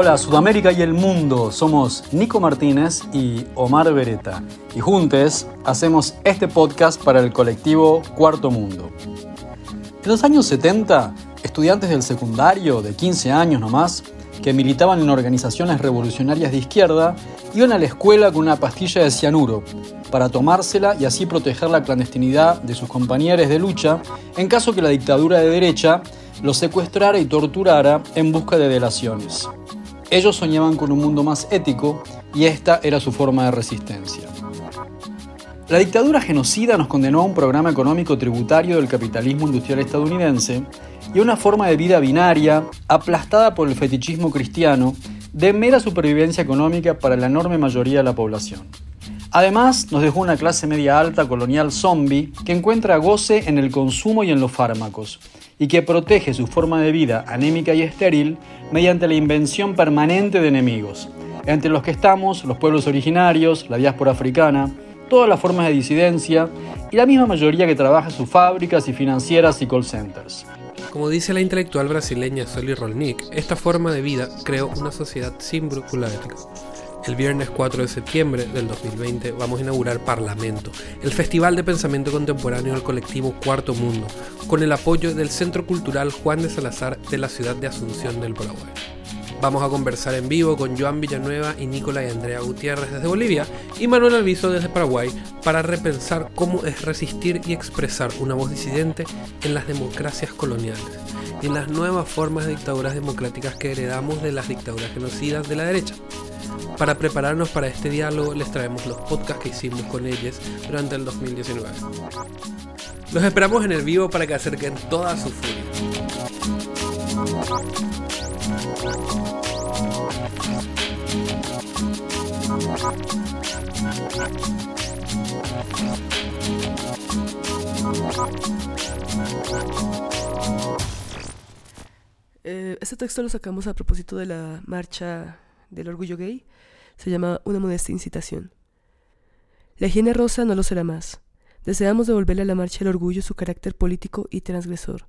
Hola Sudamérica y el mundo, somos Nico Martínez y Omar Beretta y juntos hacemos este podcast para el colectivo Cuarto Mundo. En los años 70, estudiantes del secundario de 15 años nomás, que militaban en organizaciones revolucionarias de izquierda, iban a la escuela con una pastilla de cianuro para tomársela y así proteger la clandestinidad de sus compañeros de lucha en caso que la dictadura de derecha los secuestrara y torturara en busca de delaciones. Ellos soñaban con un mundo más ético y esta era su forma de resistencia. La dictadura genocida nos condenó a un programa económico tributario del capitalismo industrial estadounidense y a una forma de vida binaria, aplastada por el fetichismo cristiano, de mera supervivencia económica para la enorme mayoría de la población. Además, nos dejó una clase media alta colonial zombie que encuentra goce en el consumo y en los fármacos, y que protege su forma de vida anémica y estéril mediante la invención permanente de enemigos, entre los que estamos los pueblos originarios, la diáspora africana, todas las formas de disidencia y la misma mayoría que trabaja en sus fábricas y financieras y call centers. Como dice la intelectual brasileña Soli Rolnik, esta forma de vida creó una sociedad sin brújula ética. El viernes 4 de septiembre del 2020 vamos a inaugurar Parlamento, el festival de pensamiento contemporáneo del colectivo Cuarto Mundo, con el apoyo del Centro Cultural Juan de Salazar de la ciudad de Asunción del Paraguay. Vamos a conversar en vivo con Joan Villanueva y Nicolás y Andrea Gutiérrez desde Bolivia y Manuel Alviso desde Paraguay para repensar cómo es resistir y expresar una voz disidente en las democracias coloniales y en las nuevas formas de dictaduras democráticas que heredamos de las dictaduras genocidas de la derecha. Para prepararnos para este diálogo les traemos los podcasts que hicimos con ellos durante el 2019. Los esperamos en el vivo para que acerquen toda su furia. Eh, este texto lo sacamos a propósito de la marcha del orgullo gay. Se llama Una modesta incitación. La higiene rosa no lo será más. Deseamos devolverle a la marcha del orgullo su carácter político y transgresor.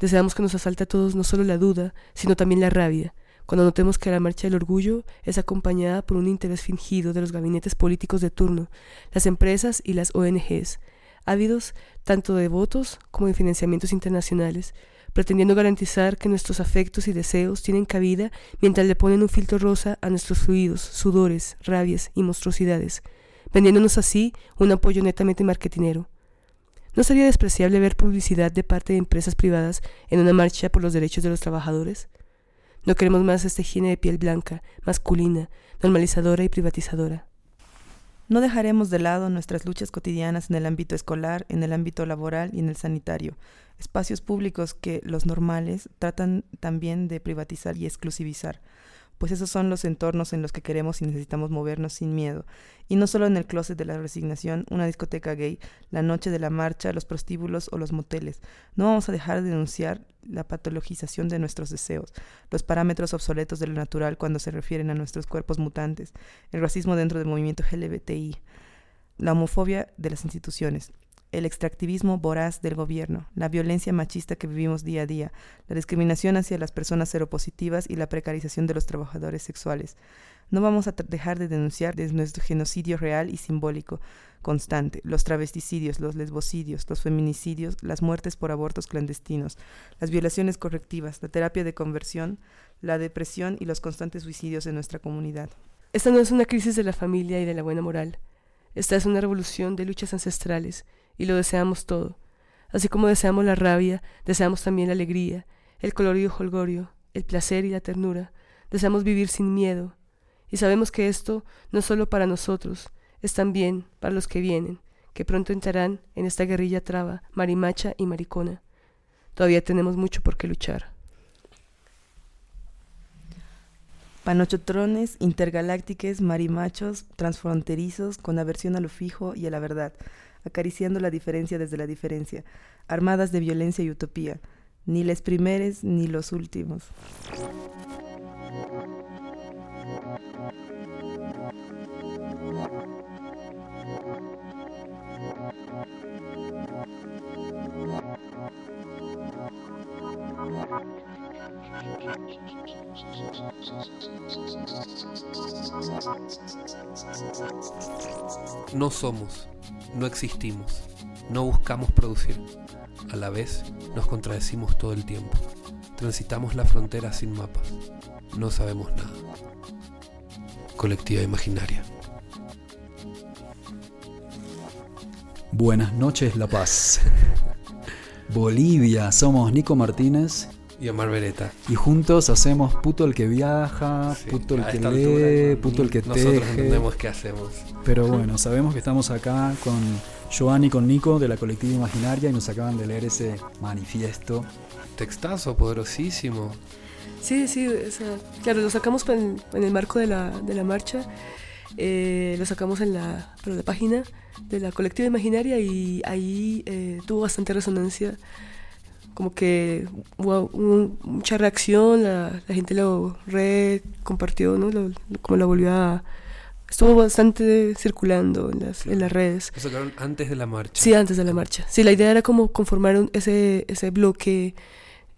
Deseamos que nos asalte a todos no solo la duda, sino también la rabia, cuando notemos que la marcha del orgullo es acompañada por un interés fingido de los gabinetes políticos de turno, las empresas y las ONGs, ávidos tanto de votos como de financiamientos internacionales, pretendiendo garantizar que nuestros afectos y deseos tienen cabida mientras le ponen un filtro rosa a nuestros fluidos, sudores, rabias y monstruosidades, vendiéndonos así un apoyo netamente marketinero. ¿No sería despreciable ver publicidad de parte de empresas privadas en una marcha por los derechos de los trabajadores? No queremos más esta higiene de piel blanca, masculina, normalizadora y privatizadora. No dejaremos de lado nuestras luchas cotidianas en el ámbito escolar, en el ámbito laboral y en el sanitario, espacios públicos que los normales tratan también de privatizar y exclusivizar, pues esos son los entornos en los que queremos y necesitamos movernos sin miedo, y no solo en el closet de la resignación, una discoteca gay, la noche de la marcha, los prostíbulos o los moteles. No vamos a dejar de denunciar la patologización de nuestros deseos, los parámetros obsoletos de lo natural cuando se refieren a nuestros cuerpos mutantes, el racismo dentro del movimiento LGBTI, la homofobia de las instituciones, el extractivismo voraz del gobierno, la violencia machista que vivimos día a día, la discriminación hacia las personas seropositivas y la precarización de los trabajadores sexuales. No vamos a dejar de denunciar desde nuestro genocidio real y simbólico constante, los travesticidios, los lesbocidios, los feminicidios, las muertes por abortos clandestinos, las violaciones correctivas, la terapia de conversión, la depresión y los constantes suicidios en nuestra comunidad. Esta no es una crisis de la familia y de la buena moral. Esta es una revolución de luchas ancestrales y lo deseamos todo. Así como deseamos la rabia, deseamos también la alegría, el colorido holgorio, el placer y la ternura. Deseamos vivir sin miedo. Y sabemos que esto no es solo para nosotros, es también para los que vienen, que pronto entrarán en esta guerrilla traba, marimacha y maricona. Todavía tenemos mucho por qué luchar. Panochotrones, intergalácticos, marimachos, transfronterizos, con aversión a lo fijo y a la verdad acariciando la diferencia desde la diferencia, armadas de violencia y utopía, ni les primeres ni los últimos. No somos, no existimos, no buscamos producir. A la vez nos contradecimos todo el tiempo. Transitamos la frontera sin mapas. No sabemos nada. Colectiva Imaginaria. Buenas noches, La Paz. Bolivia, somos Nico Martínez y Omar Beretta. y juntos hacemos puto el que viaja, Sí, puto el a que lee, altura, puto el que Nosotros teje. entendemos qué hacemos. Pero bueno, sabemos que estamos acá con Joan y con Nico de la colectiva imaginaria y nos acaban de leer ese manifiesto. Textazo poderosísimo. Sí, sí, o sea, claro, lo sacamos en, en el marco de la, de la marcha, eh, lo sacamos en la, pero la página de la colectiva imaginaria y ahí eh, tuvo bastante resonancia, como que hubo mucha reacción, la, la gente lo re compartió, ¿no? Lo- lo- como lo volvió a... Estuvo bastante circulando en las, en las redes. Lo sacaron antes de la marcha. Sí, antes de la marcha. Sí, la idea era como conformar un- ese, ese bloque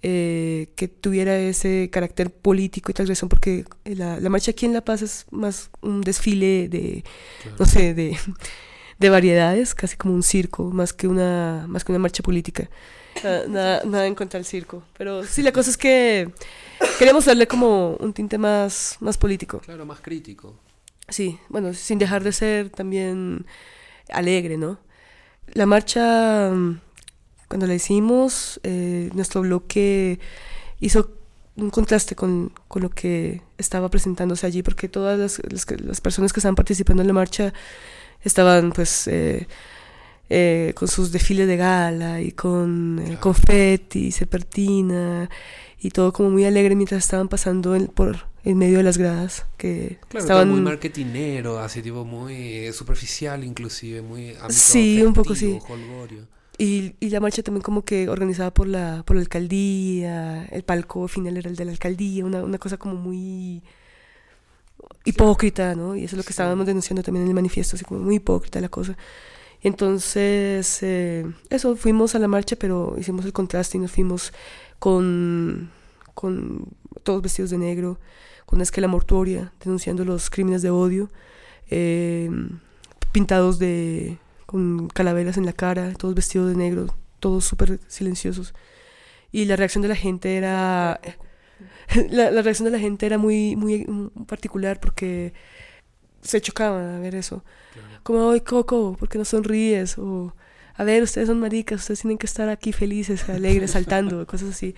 eh, que tuviera ese carácter político y transgresión, porque la, la marcha aquí en La Paz es más un desfile de, Claro. no sé, de, de variedades, casi como un circo, más que una, más que una marcha política. Nada, nada, nada en contra del circo. Pero sí, la cosa es que queremos darle como un tinte más, más político. Claro, más crítico. Sí, bueno, sin dejar de ser también alegre, ¿no? La marcha, mm, cuando la hicimos, eh, nuestro bloque hizo un contraste con, con lo que estaba presentándose allí, porque todas las, las las personas que estaban participando en la marcha estaban pues eh, eh, con sus desfiles de gala y con eh, Claro. confeti, serpentina y todo como muy alegre mientras estaban pasando en- por en medio de las gradas que Claro, estaban muy marketinero, así tipo muy eh, superficial inclusive, muy Sí, un poco sí. holgorio. Y, y la marcha también como que organizada por la, por la alcaldía, el palco final era el de la alcaldía, una, una cosa como muy hipócrita, ¿no? Y eso es lo que Sí. estábamos denunciando también en el manifiesto, así como muy hipócrita la cosa. Entonces, eh, eso, fuimos a la marcha, pero hicimos el contraste y nos fuimos con, con todos vestidos de negro, con una esquela mortuoria, denunciando los crímenes de odio, eh, pintados de con calaveras en la cara, todos vestidos de negro, todos súper silenciosos. Y la reacción de la gente era... La, la reacción de la gente era muy, muy particular porque se chocaban a ver eso. Claro. Como, ay, Coco, ¿por qué no sonríes? O, a ver, ustedes son maricas, ustedes tienen que estar aquí felices, alegres, saltando, cosas así.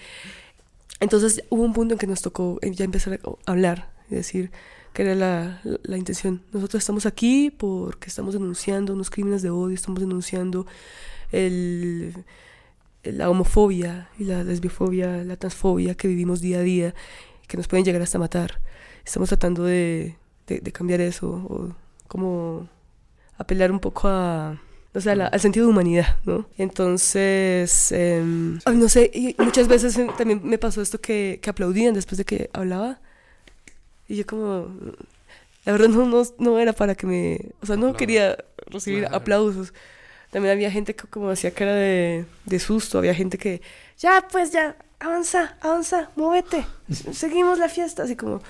Entonces hubo un punto en que nos tocó eh, ya empezar a hablar y decir que era la, la, la intención. Nosotros estamos aquí porque estamos denunciando unos crímenes de odio, estamos denunciando el, la homofobia y la lesbiofobia, la transfobia que vivimos día a día, que nos pueden llegar hasta matar. Estamos tratando de, de, de cambiar eso, o como apelar un poco a, o sea, la- al sentido de humanidad, ¿no? Entonces, em, ay, no sé, y muchas veces también me pasó esto que, que aplaudían después de que hablaba. Y yo como, la verdad no, no, no era para que me, o sea, no quería recibir Claro. aplausos. También había gente que como hacía cara de, de susto, había gente que, ya, pues ya, avanza, avanza, muévete, seguimos la fiesta, así como,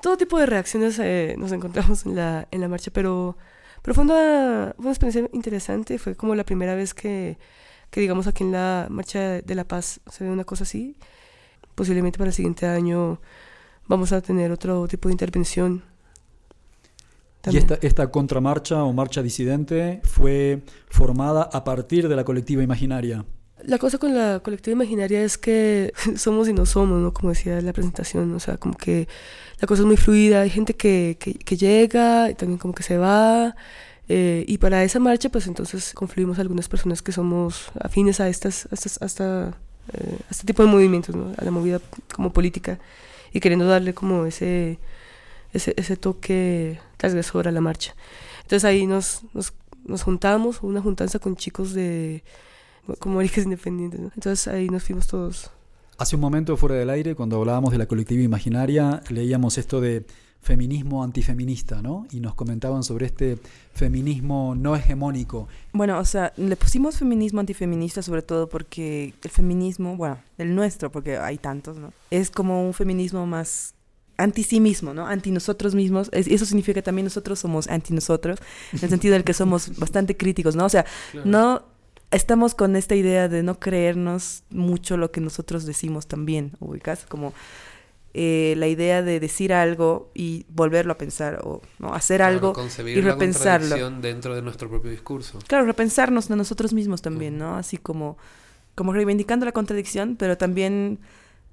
todo tipo de reacciones eh, nos encontramos en la, en la marcha, pero, pero fue, una, fue una experiencia interesante, fue como la primera vez que, que, digamos, aquí en la Marcha de la Paz se ve una cosa así. Posiblemente para el siguiente año vamos a tener otro tipo de intervención. Y esta, esta contramarcha o marcha disidente fue formada a partir de la colectiva imaginaria. La cosa con la colectiva imaginaria es que somos y no somos, ¿no? Como decía la presentación, o sea, como que la cosa es muy fluida, hay gente que, que, llega y también como que se va, eh, y para esa marcha pues entonces confluimos algunas personas que somos afines a, estas, a, eh, a este tipo de movimientos, ¿no? A la movida como política, y queriendo darle como ese, ese, ese toque transgresor a la marcha. Entonces ahí nos, nos, nos juntamos, una juntanza con chicos de como maricas independientes. ¿no? Entonces ahí nos fuimos todos. Hace un momento fuera del aire, cuando hablábamos de la colectiva imaginaria, leíamos esto de feminismo antifeminista, ¿no? Y nos comentaban sobre este feminismo no hegemónico. Bueno, o sea, le pusimos feminismo antifeminista sobre todo porque el feminismo, bueno, el nuestro, porque hay tantos, ¿no? Es como un feminismo más anti sí mismo, ¿no? Anti nosotros mismos. Es- eso significa que también nosotros somos anti nosotros, en el sentido del que somos bastante críticos, ¿no? O sea, Claro. no estamos con esta idea de no creernos mucho lo que nosotros decimos también, ubicas como eh, la idea de decir algo y volverlo a pensar o ¿no? hacer Claro, algo concebir y repensarlo. dentro de nuestro propio discurso. Claro, repensarnos a nosotros mismos también, ¿no? Así como, como reivindicando la contradicción, pero también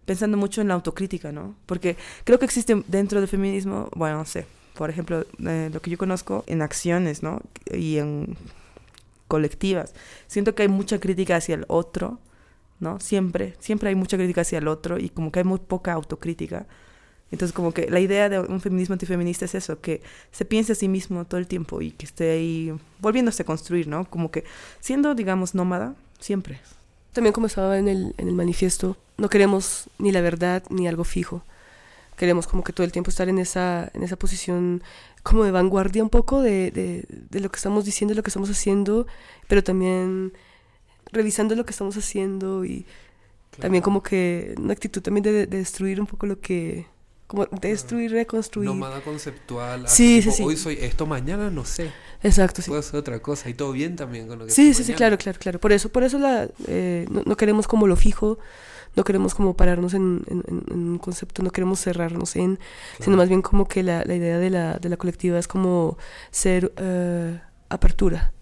pensando mucho en la autocrítica, ¿no? Porque creo que existe dentro del feminismo, bueno, no sé, por ejemplo, eh, lo que yo conozco en acciones, ¿no? Y en colectivas. Siento que hay mucha crítica hacia el otro, ¿no? Siempre, siempre hay mucha crítica hacia el otro y como que hay muy poca autocrítica. Entonces, como que la idea de un feminismo antifeminista es eso, que se piense a sí mismo todo el tiempo y que esté ahí volviéndose a construir, ¿no? Como que siendo, digamos, nómada, siempre. También como estaba en el, en el manifiesto, no queremos ni la verdad ni algo fijo. Queremos como que todo el tiempo estar en esa, en esa posición como de vanguardia un poco de, de, de lo que estamos diciendo lo que estamos haciendo, pero también revisando lo que estamos haciendo y también como que una actitud también de, de destruir un poco lo que... Como destruir, reconstruir. Nómada conceptual. Sí, sí, sí. Hoy soy esto, mañana no sé. Exacto, sí. Puedo hacer otra cosa y todo bien también con lo que Sí, sí, sí, claro, claro, claro. Por eso, por eso la, eh, no, no queremos como lo fijo, no queremos como pararnos en, en- en- en un concepto, no queremos cerrarnos en, sino más bien como que la, la idea de la, de la colectiva es como ser eh, apertura.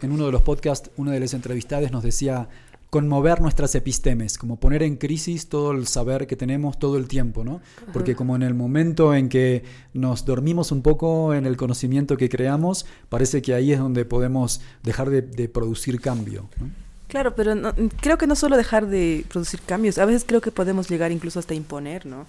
En uno de los podcasts, una de las entrevistadas nos decía conmover nuestras epistemes, como poner en crisis todo el saber que tenemos todo el tiempo, ¿no? Porque como en el momento en que nos dormimos un poco en el conocimiento que creamos, parece que ahí es donde podemos dejar de, de producir cambio. ¿no? Claro, pero no- creo que no solo dejar de producir cambios, a veces creo que podemos llegar incluso hasta imponer, ¿no?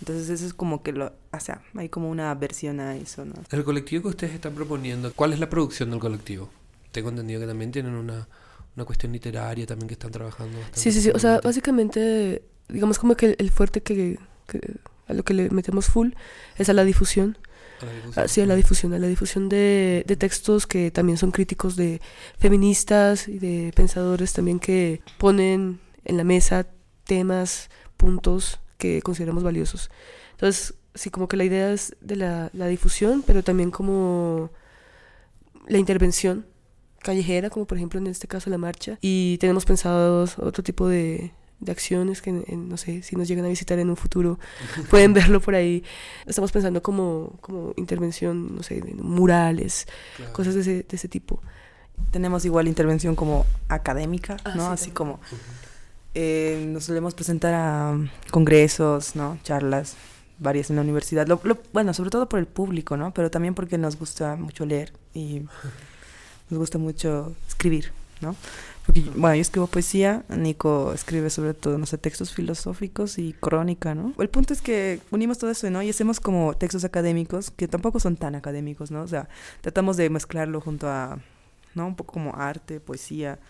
Entonces eso es como que lo, o sea, hay como una aversión a eso, ¿no? El colectivo que ustedes están proponiendo, ¿cuál es la producción del colectivo? Tengo entendido que también tienen una, una cuestión literaria también que están trabajando. bastante Sí, sí, sí. O sea, básicamente, digamos como que el, el fuerte que, que- a lo que le metemos full es a la difusión. La. Ah, Sí, a la difusión, a la difusión de, de textos que también son críticos de feministas y de pensadores también que ponen en la mesa temas, puntos que consideramos valiosos. Entonces, sí, como que la idea es de la, la difusión, pero también como la intervención callejera, como por ejemplo en este caso la marcha. Y tenemos pensados otro tipo de, de acciones que, en- no sé, si nos llegan a visitar en un futuro, pueden verlo por ahí. Estamos pensando como, como intervención, no sé, murales, Claro. cosas de ese, de ese tipo. Tenemos igual intervención como académica, Ah, ¿no? sí, Así también. como eh, nos solemos presentar a congresos, ¿no? Charlas varias en la universidad. Lo- lo- bueno, sobre todo por el público, ¿no? Pero también porque nos gusta mucho leer y nos gusta mucho escribir, ¿no? Porque, bueno, yo escribo poesía, Nico escribe sobre todo, no sé, textos filosóficos y crónica, ¿no? El punto es que unimos todo eso, ¿no? Y hacemos como textos académicos que tampoco son tan académicos, ¿no? O sea, tratamos de mezclarlo junto a, ¿no? Un poco como arte, poesía.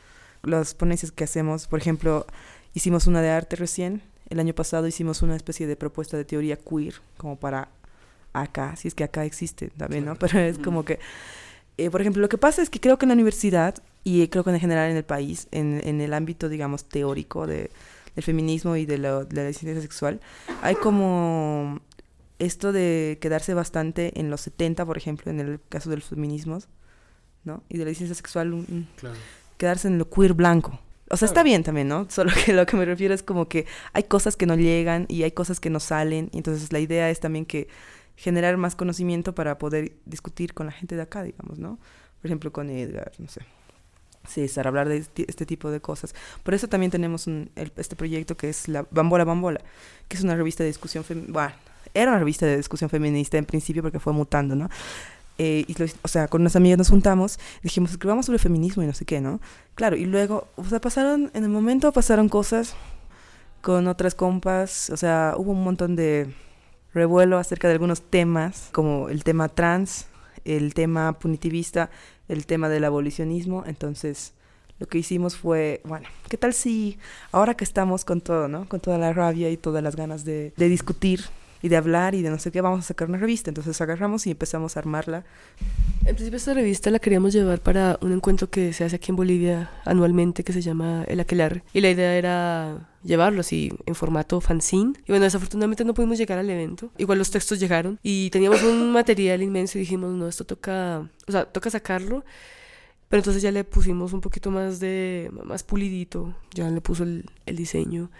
Las ponencias que hacemos, por ejemplo, hicimos una de arte recién. El año pasado hicimos una especie de propuesta de teoría queer, como para acá, si es que acá existe también, ¿no? Pero es como que, eh, por ejemplo, lo que pasa es que creo que en la universidad y creo que en general en el país, en, en el ámbito, digamos, teórico de, del feminismo y de, la disidencia sexual, hay como esto de quedarse bastante en los 70, por ejemplo, en el caso de los feminismos, ¿no? Y de la disidencia sexual, un- un- Claro. quedarse en lo queer blanco. O sea, está bien también, ¿no? Solo que lo que me refiero es como que hay cosas que no llegan y hay cosas que no salen. Y entonces la idea es también que generar más conocimiento para poder discutir con la gente de acá, digamos, ¿no? Por ejemplo, con Edgar, no sé. César, hablar de este, tipo de cosas. Por eso también tenemos un- el- este proyecto que es la Bambola Bambola, que es una revista de discusión feminista. Bueno, era una revista de discusión feminista en principio porque fue mutando, ¿no? Eh, y lo- o sea, con unas amigas nos juntamos, dijimos, escribamos sobre feminismo y no sé qué, ¿no? Claro, y luego, o sea, pasaron, en el momento pasaron cosas con otras compas, o sea, hubo un montón de revuelo acerca de algunos temas, como el tema trans, el tema punitivista, el tema del abolicionismo, entonces lo que hicimos fue, bueno, ¿qué tal si ahora que estamos con todo, ¿no? Con toda la rabia y todas las ganas de, discutir y de hablar y de no sé qué, vamos a sacar una revista. Entonces agarramos y empezamos a armarla. En principio esta revista la queríamos llevar para un encuentro que se hace aquí en Bolivia anualmente que se llama El Aquelarre. Y la idea era llevarlo así en formato fanzine. Y bueno, desafortunadamente no pudimos llegar al evento. Igual los textos llegaron y teníamos un material inmenso y dijimos, no, esto toca, o sea, toca sacarlo. Pero entonces ya le pusimos un poquito más de, más pulidito, ya le puso el, el diseño.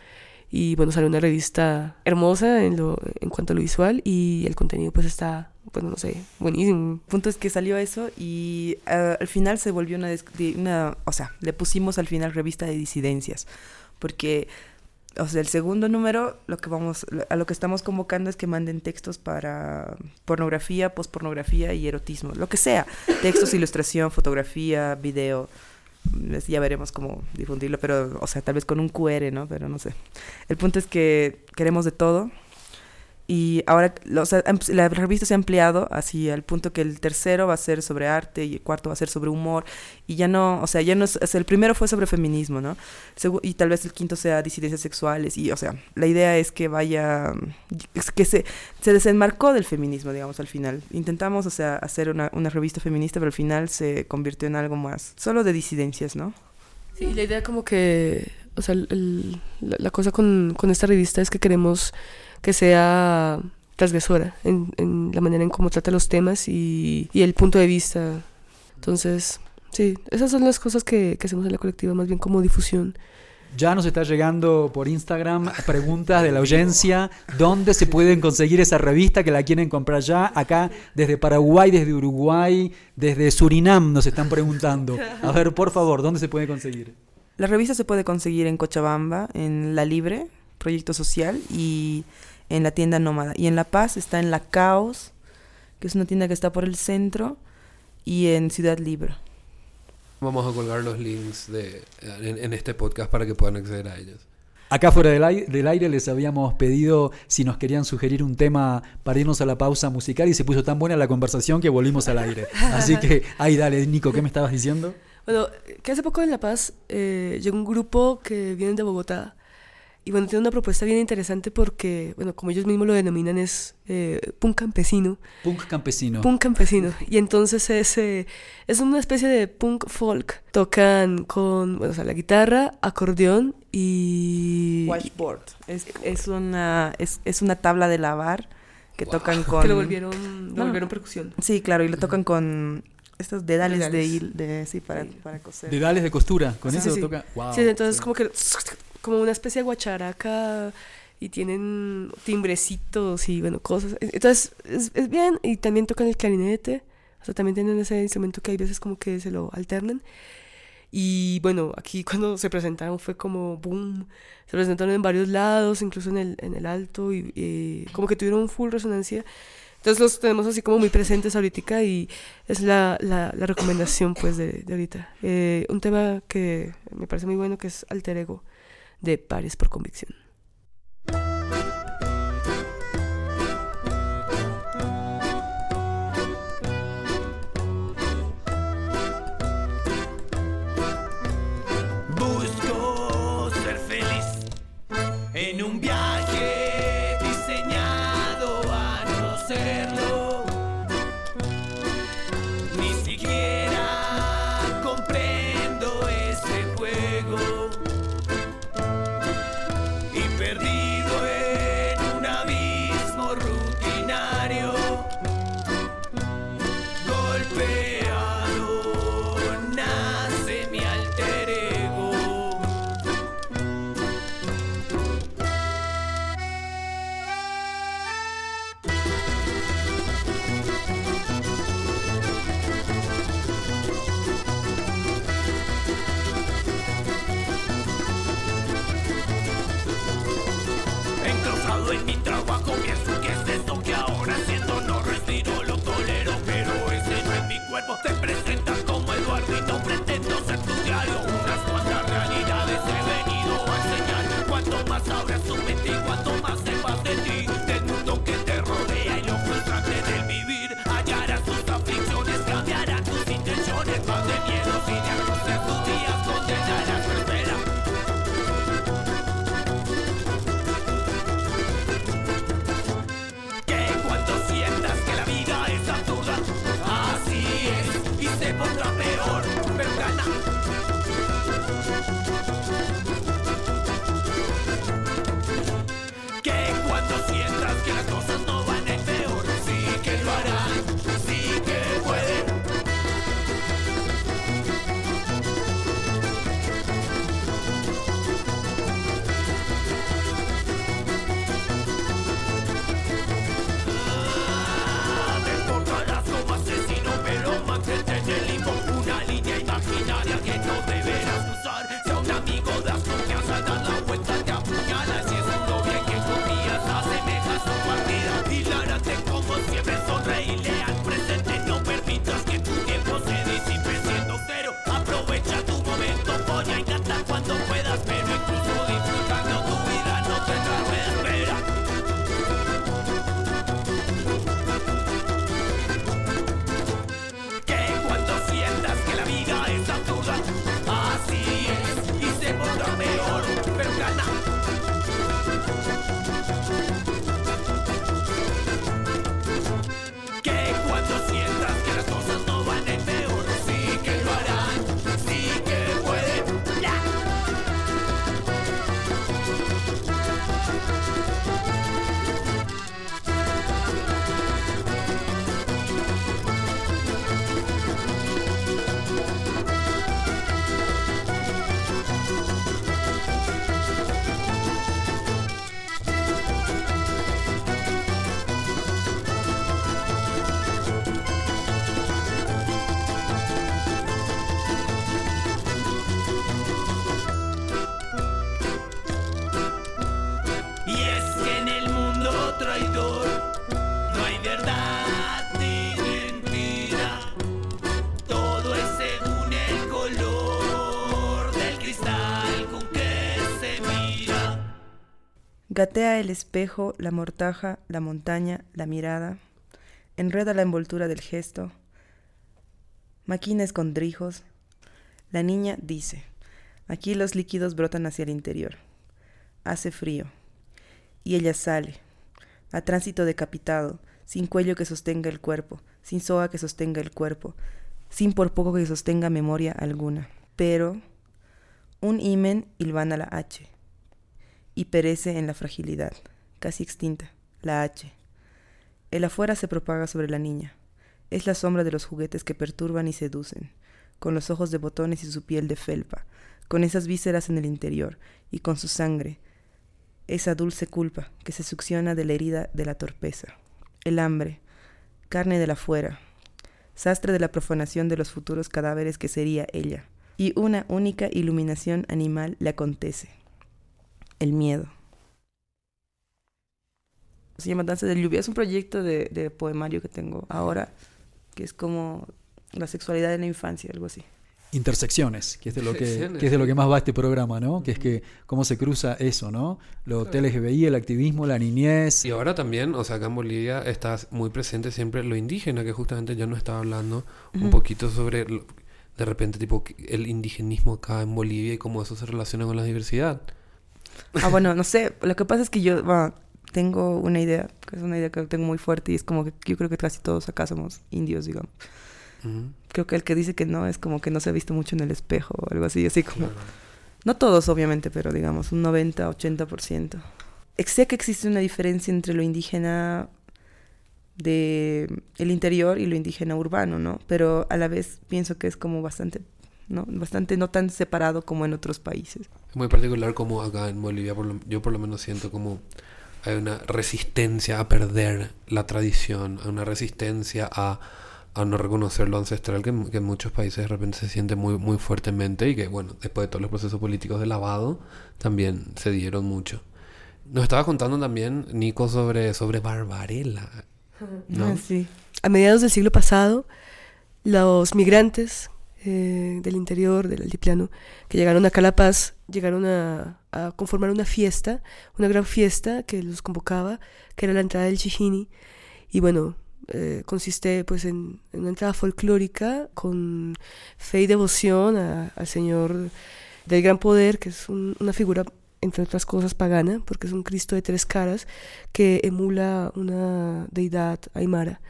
Y bueno, salió una revista hermosa en, lo, en cuanto a lo visual y el contenido pues está, bueno, no sé, buenísimo. El punto es que salió eso y uh, al final se volvió una, una, o sea, le pusimos al final revista de disidencias, porque o sea, el segundo número, lo que vamos, a lo que estamos convocando es que manden textos para pornografía, pospornografía y erotismo, lo que sea, textos, ilustración, fotografía, video, ya veremos cómo difundirlo, pero, o sea, tal vez con un QR, ¿no? Pero no sé. El punto es que queremos de todo y ahora o sea, la revista se ha ampliado así al punto que el tercero va a ser sobre arte y el cuarto va a ser sobre humor. Y ya no, o sea, ya no es, el primero fue sobre feminismo, ¿no? y tal vez el quinto sea disidencias sexuales. Y, o sea, la idea es que vaya, que se, se desenmarcó del feminismo, digamos, al final. Intentamos, o sea, hacer una, una revista feminista, pero al final se convirtió en algo más, solo de disidencias, ¿no? Sí, la idea como que, o sea, el, la, la cosa con, con esta revista es que queremos que sea transgresora en, en, la manera en cómo trata los temas y, y, el punto de vista. Entonces, sí, esas son las cosas que, que hacemos en la colectiva, más bien como difusión. Ya nos está llegando por Instagram preguntas de la audiencia. ¿Dónde se pueden conseguir esa revista que la quieren comprar ya? Acá, desde Paraguay, desde Uruguay, desde Surinam nos están preguntando. A ver, por favor, ¿dónde se puede conseguir? La revista se puede conseguir en Cochabamba, en La Libre, proyecto social, y en la tienda Nómada. Y en La Paz está en La Caos, que es una tienda que está por el centro, y en Ciudad Libre. Vamos a colgar los links de, en, en este podcast para que puedan acceder a ellos. Acá fuera del aire, del aire, les habíamos pedido si nos querían sugerir un tema para irnos a la pausa musical y se puso tan buena la conversación que volvimos al aire. Así que, ahí dale, Nico, ¿qué me estabas diciendo? Bueno, que hace poco en La Paz eh, llegó un grupo que viene de Bogotá y bueno, tiene una propuesta bien interesante porque, bueno, como ellos mismos lo denominan, es eh, punk campesino. Punk campesino. Punk campesino. Y entonces es, eh, es una especie de punk folk. Tocan con, bueno, o sea, la guitarra, acordeón y... Washboard. Es, es, una, es, es una tabla de lavar que wow. tocan con... Que lo volvieron, lo volvieron percusión. Sí, claro, y lo tocan con estos dedales, dedales. de, de sí, para, sí. para coser. Dedales de costura, con sí, eso sí. toca. Wow, sí, entonces como que como una especie de guacharaca y tienen timbrecitos y bueno, cosas. Entonces es, es bien y también tocan el clarinete, o sea, también tienen ese instrumento que hay veces como que se lo alternan. Y bueno, aquí cuando se presentaron fue como boom. Se presentaron en varios lados, incluso en el, en el alto, y, y como que tuvieron full resonancia. Entonces los tenemos así como muy presentes ahorita y es la, la, la recomendación pues de, de ahorita. Eh, un tema que me parece muy bueno que es Alter Ego de Pares por Convicción. Entrozado en mi trabajo pienso Gatea el espejo, la mortaja, la montaña, la mirada. Enreda la envoltura del gesto. Maquina escondrijos. La niña dice, aquí los líquidos brotan hacia el interior. Hace frío. Y ella sale, a tránsito decapitado, sin cuello que sostenga el cuerpo, sin soga que sostenga el cuerpo, sin por poco que sostenga memoria alguna. Pero un imen hilvana la H y perece en la fragilidad, casi extinta, la H. El afuera se propaga sobre la niña. Es la sombra de los juguetes que perturban y seducen, con los ojos de botones y su piel de felpa, con esas vísceras en el interior y con su sangre, esa dulce culpa que se succiona de la herida de la torpeza, el hambre, carne de la fuera, sastre de la profanación de los futuros cadáveres que sería ella, y una única iluminación animal le acontece el miedo. Se llama Danza de Lluvia. Es un proyecto de, de, poemario que tengo ahora, que es como la sexualidad en la infancia, algo así. Intersecciones, que es de lo que, que, es de lo que más va este programa, ¿no? Que es que cómo se cruza eso, ¿no? Lo LGBI, el activismo, la niñez. Y ahora también, o sea, acá en Bolivia está muy presente siempre lo indígena, que justamente ya no estaba hablando un poquito sobre, de repente, tipo, el indigenismo acá en Bolivia y cómo eso se relaciona con la diversidad. Ah, bueno, no sé. Lo que pasa es que yo bueno, tengo una idea, que es una idea que tengo muy fuerte y es como que yo creo que casi todos acá somos indios, digamos. Creo que el que dice que no es como que no se ha visto mucho en el espejo o algo así, así como... No todos, obviamente, pero digamos un 90, 80%. Sé que existe una diferencia entre lo indígena de el interior y lo indígena urbano, ¿no? Pero a la vez pienso que es como bastante ¿no? Bastante no tan separado como en otros países. Muy particular como acá en Bolivia, yo por lo menos siento como hay una resistencia a perder la tradición, una resistencia a, a no reconocer lo ancestral que, que, en muchos países de repente se siente muy, muy fuertemente y que, bueno, después de todos los procesos políticos de lavado, también se dieron mucho. Nos estaba contando también, Nico, sobre, sobre Barbarella. ¿no? Ah, sí. A mediados del siglo pasado, los migrantes eh, del interior, del altiplano, que llegaron a Calapaz, llegaron a, conformar una fiesta, una gran fiesta que los convocaba, que era la entrada del Chijini. Y bueno, eh, consiste pues en, una entrada folclórica con fe y devoción al Señor del Gran Poder, que es un, una figura entre otras cosas pagana, porque es un Cristo de tres caras que emula una deidad aymara.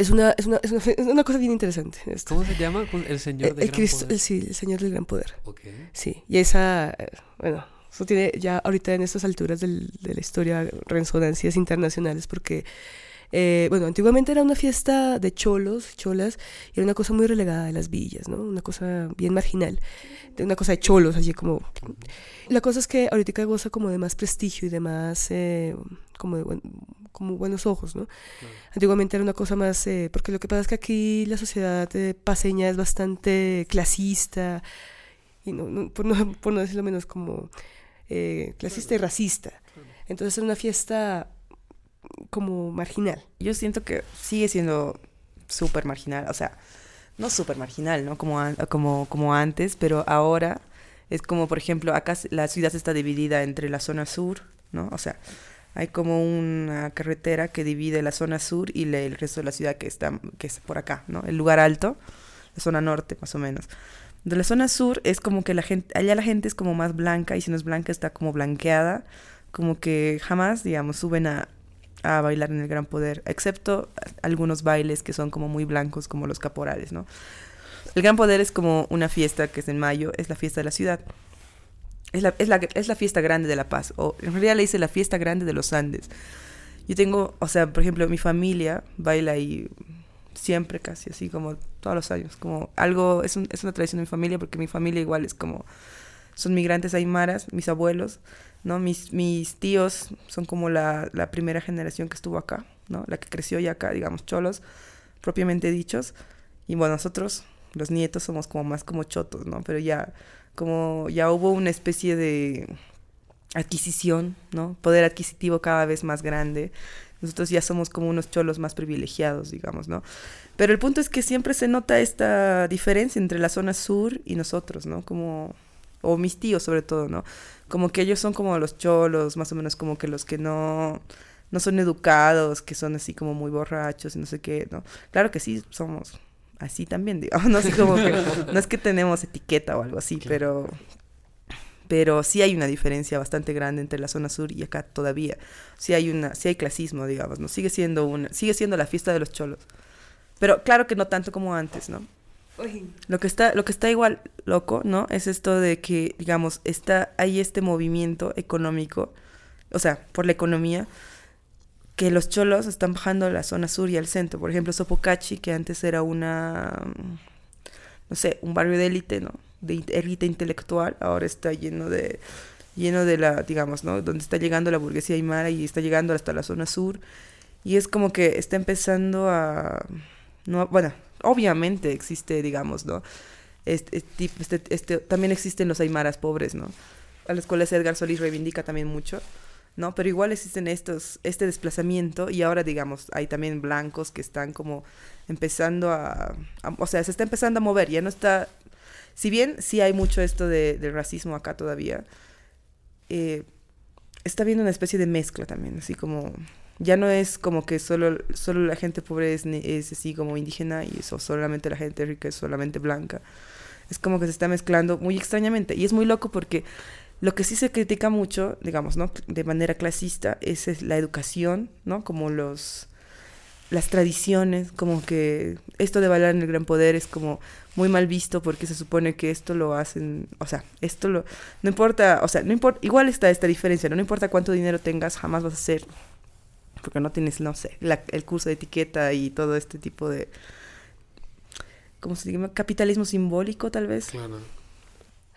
Es una, es, una, es, una, es una, cosa bien interesante. Esto. ¿Cómo se llama? El Señor del el Gran Poder. El, sí, el Señor del Gran Poder. Okay. Sí, y esa, bueno, eso tiene ya ahorita en estas alturas del, de la historia resonancias internacionales porque, eh, bueno, antiguamente era una fiesta de cholos, cholas, y era una cosa muy relegada de las villas, ¿no? Una cosa bien marginal, de una cosa de cholos, así como... La cosa es que ahorita goza como de más prestigio y de más, eh, como de buen, como buenos ojos, ¿no? Claro. Antiguamente era una cosa más, eh, porque lo que pasa es que aquí la sociedad eh, paseña es bastante clasista, y no, no, por, no, por, no, decirlo menos como eh, clasista claro. y racista. Claro. Entonces era una fiesta como marginal. Yo siento que sigue siendo súper marginal, o sea, no súper marginal, ¿no? Como, como, como antes, pero ahora es como, por ejemplo, acá la ciudad está dividida entre la zona sur, ¿no? O sea, hay como una carretera que divide la zona sur y el resto de la ciudad que está que es por acá, ¿no? El lugar alto, la zona norte más o menos. De la zona sur es como que la gente, allá la gente es como más blanca y si no es blanca está como blanqueada, como que jamás, digamos, suben a, a bailar en el gran poder, excepto algunos bailes que son como muy blancos como los caporales, ¿no? El gran poder es como una fiesta que es en mayo, es la fiesta de la ciudad. Es la, es, la, es la fiesta grande de La Paz, o en realidad le dice la fiesta grande de los Andes. Yo tengo, o sea, por ejemplo, mi familia baila ahí siempre casi, así como todos los años, como algo, es, es una tradición de mi familia, porque mi familia igual es como, son migrantes aymaras, mis abuelos, ¿no? Mis, mis tíos son como la, la primera generación que estuvo acá, ¿no? La que creció ya acá, digamos, cholos, propiamente dichos. Y bueno, nosotros, los nietos, somos como más como chotos, ¿no? Pero ya como ya hubo una especie de adquisición, ¿no? Poder adquisitivo cada vez más grande. Nosotros ya somos como unos cholos más privilegiados, digamos, ¿no? Pero el punto es que siempre se nota esta diferencia entre la zona sur y nosotros, ¿no? Como o mis tíos sobre todo, ¿no? Como que ellos son como los cholos, más o menos como que los que no, no son educados, que son así como muy borrachos y no sé qué, ¿no? Claro que sí, somos así también, digamos, no, que, es que tenemos etiqueta o algo así, pero, pero sí hay una diferencia bastante grande entre la zona sur y acá todavía. Sí hay una, sí hay clasismo, digamos, ¿no? Sigue siendo una, sigue siendo la fiesta de los cholos. Pero claro que no tanto como antes, ¿no? Lo que está, lo que está igual loco, ¿no? Es esto de que, digamos, está, hay este movimiento económico, o sea, por la economía, que los cholos están bajando a la zona sur y al centro. Por ejemplo, Sopocachi, que antes era una, no sé, un barrio de élite, ¿no? De élite intelectual, ahora está lleno de, lleno de la, digamos, ¿no? Donde está llegando la burguesía aymara y está llegando hasta la zona sur. Y es como que está empezando a, no, bueno, obviamente existe, digamos, ¿no? Este, este, este, también existen los aymaras pobres, ¿no? A los cuales Edgar Solís reivindica también mucho, ¿no? Pero igual existen estos, este desplazamiento y ahora, digamos, hay también blancos que están como empezando a, o sea, se está empezando a mover, ya no está, si bien sí hay mucho esto de, del racismo acá todavía, eh, está viendo una especie de mezcla también, así como ya no es como que solo, solo la gente pobre es, es así como indígena y eso, solamente la gente rica es solamente blanca. Es como que se está mezclando muy extrañamente. Y es muy loco porque lo que sí se critica mucho, digamos, ¿no? De manera clasista, es, la educación, ¿no? Como los las tradiciones, como que esto de bailar en el gran poder es como muy mal visto porque se supone que esto lo hacen, o sea, esto lo, no importa, o sea, no importa, igual está esta diferencia, ¿no? importa cuánto dinero tengas, jamás vas a ser porque no tienes, no sé, el curso de etiqueta y todo este tipo de, ¿cómo se llama? Capitalismo simbólico, tal vez. Claro.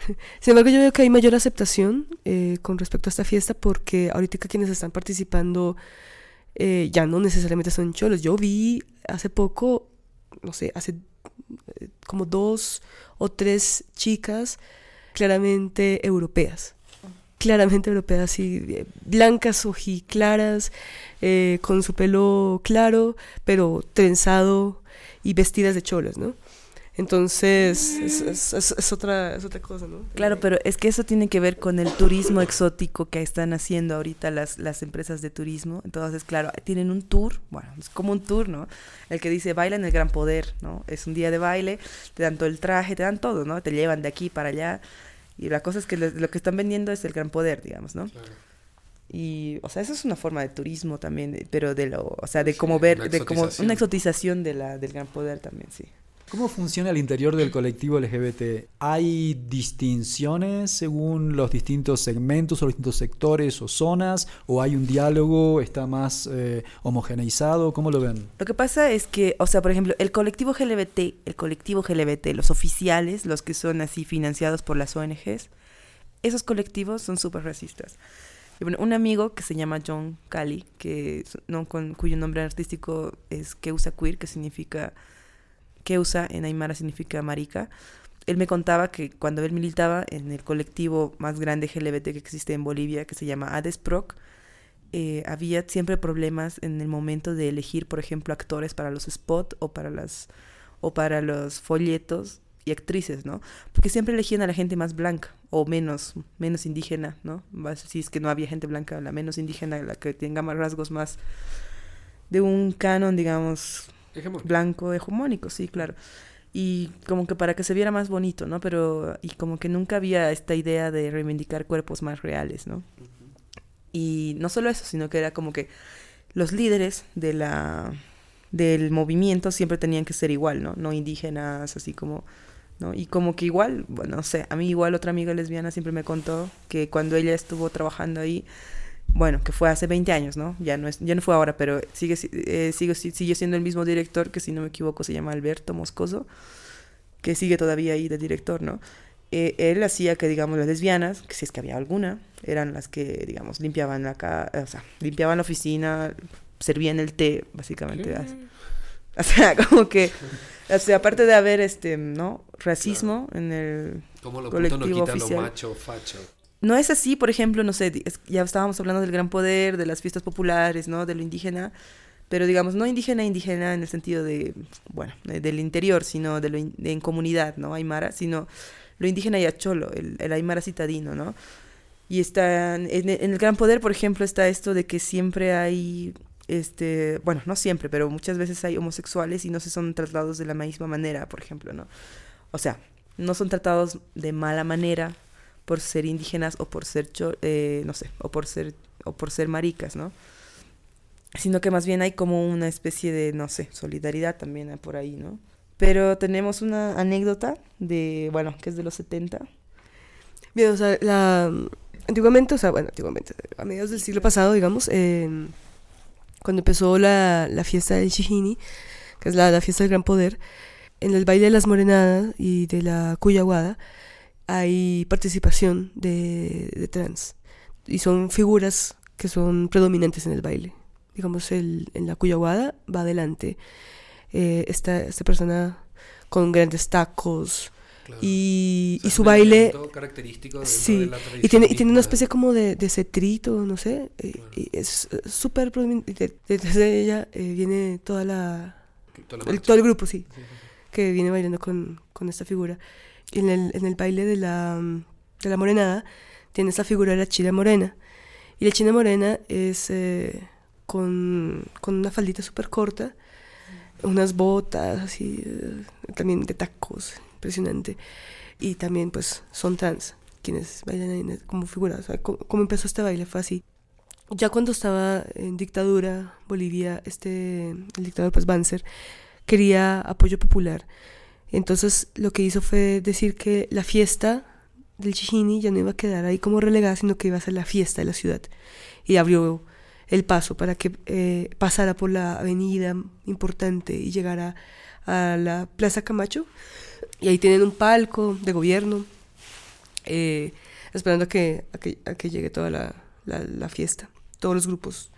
Sin embargo, yo veo que hay mayor aceptación eh, con respecto a esta fiesta porque ahorita quienes están participando eh, ya no necesariamente son cholos. Yo vi hace poco, no sé, hace eh, como dos o tres chicas claramente europeas claramente europeas, así, blancas, ojiclaras, eh, con su pelo claro, pero trenzado y vestidas de cholas, ¿no? Entonces, es, es, otra, es otra cosa, ¿no? Claro, pero es que eso tiene que ver con el turismo exótico que están haciendo ahorita las, las empresas de turismo. Entonces, claro, tienen un tour, bueno, es como un tour, ¿no? El que dice baila en el gran poder, ¿no? Es un día de baile, te dan todo el traje, te dan todo, ¿no? Te llevan de aquí para allá. Y la cosa es que lo, que están vendiendo es el gran poder, digamos, ¿no? Y, o sea, eso es una forma de turismo también, pero de lo, o sea, de cómo ver, de como una exotización de la, del gran poder también, sí. ¿Cómo funciona el interior del colectivo LGBT? ¿Hay distinciones según los distintos segmentos o los distintos sectores o zonas? ¿O hay un diálogo? ¿Está más eh, homogeneizado? ¿Cómo lo ven? Lo que pasa es que, o sea, por ejemplo, el colectivo LGBT, el colectivo LGBT, los oficiales, los que son así financiados por las ONGs, esos colectivos son súper racistas. Bueno, un amigo que se llama John Cali, que, no, con, cuyo nombre artístico es Keusa Queer, que significa que usa en Aymara significa marica. Él me contaba que cuando él militaba en el colectivo más grande LGBT que existe en Bolivia, que se llama ADESPROC, eh, había siempre problemas en el momento de elegir, por ejemplo, actores para los spots o para las o para los folletos y actrices, ¿no? Porque siempre elegían a la gente más blanca o menos menos indígena, ¿no? Si es que no había gente blanca, la menos indígena, la que tenga más rasgos más de un canon, digamos, Blanco hegemónico, sí, claro. Y como que para que se viera más bonito, ¿no? Pero, y como que nunca había esta idea de reivindicar cuerpos más reales, ¿no? Y no solo eso, sino que era como que los líderes de la del movimiento siempre tenían que ser igual, ¿no? No indígenas, así como, ¿no? Y como que igual, bueno, no sé, a mí igual otra amiga lesbiana siempre me contó que cuando ella estuvo trabajando ahí, bueno, que fue hace 20 años, ¿no? Ya no, es, ya no fue ahora, pero sigue, eh, sigue, sigue siendo el mismo director, que si no me equivoco se llama Alberto Moscoso, que sigue todavía ahí de director, ¿no? Eh, él hacía que, digamos, las lesbianas, que si es que había alguna, eran las que, digamos, limpiaban la, o sea, limpiaban la oficina, servían el té, básicamente. O sea, como que, o sea, aparte de haber, este, ¿no? Racismo en el lo colectivo oficial. Lo macho, facho? No es así, por ejemplo, no sé, ya estábamos hablando del gran poder, de las fiestas populares, ¿no? De lo indígena, pero digamos, no indígena, indígena en el sentido de, bueno, del interior, sino de lo en comunidad, ¿no? Aymara, sino lo indígena y acholo, el, el aymara citadino, ¿no? Y está en, en el Gran Poder, por ejemplo, está esto de que siempre hay, este, bueno, no siempre, pero muchas veces hay homosexuales y no se son tratados de la misma manera, por ejemplo, ¿no? O sea, no son tratados de mala manera por ser indígenas o por ser, eh, no sé, o por ser, o por ser maricas, ¿no? Sino que más bien hay como una especie de, no sé, solidaridad también por ahí, ¿no? Pero tenemos una anécdota de, bueno, que es de los 70. Bien, o sea, la, antiguamente, o sea, bueno, antiguamente, a mediados del siglo pasado, digamos, eh, cuando empezó la, la fiesta del Shihini, que es la, la fiesta del gran poder, en el baile de las morenadas y de la cuyaguada hay participación de, de trans. Y son figuras que son predominantes en el baile. Digamos, el, en la cuyaguada va adelante eh, esta, esta persona con grandes tacos, Claro. y, O sea, y su baile característico sí, de la y tiene, y tiene una especie como de, de cetrito, no sé, y- Claro. y es eh, súper promin- y de- Detrás de ella eh, viene toda la, Toda la el, todo el grupo, sí, Sí, sí, sí. que viene bailando con, con esta figura. En el, en el baile de la, de la morenada tiene esta figura de la china morena. Y la china morena es eh, con, con una faldita súper corta, unas botas así, eh, también de tacos, impresionante. Y también pues son trans quienes bailan ahí como figuras. O sea, ¿cómo, cómo empezó este baile? Fue así. Ya cuando estaba en dictadura Bolivia, este, el dictador pues Banzer, quería apoyo popular. Entonces lo que hizo fue decir que la fiesta del Chijini ya no iba a quedar ahí como relegada, sino que iba a ser la fiesta de la ciudad. Y abrió el paso para que eh, pasara por la avenida importante y llegara a la Plaza Camacho. Y ahí tienen un palco de gobierno, eh, esperando a que, a que, llegue toda la, la- fiesta, todos los grupos,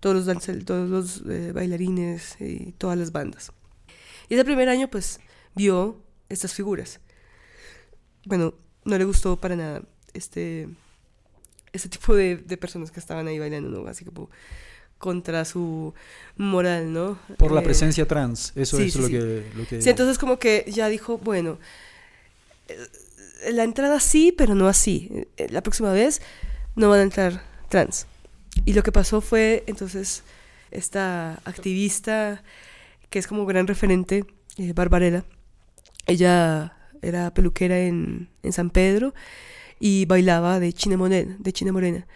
todos los, todos los eh, bailarines y todas las bandas. Y ese primer año, pues, vio estas figuras. Bueno, no le gustó para nada este, este tipo de, de personas que estaban ahí bailando, ¿no? Así como contra su moral, ¿no? Por la Eh, presencia trans, eso sí, es sí, lo, sí. Que, lo que... Sí, entonces como que ya dijo, bueno, eh, la entrada sí, pero no así. Eh, La próxima vez no van a entrar trans. Y lo que pasó fue, entonces, esta activista, que es como gran referente, eh, Barbarella, ella era peluquera en, en San Pedro y bailaba de China Morena, de China Morena.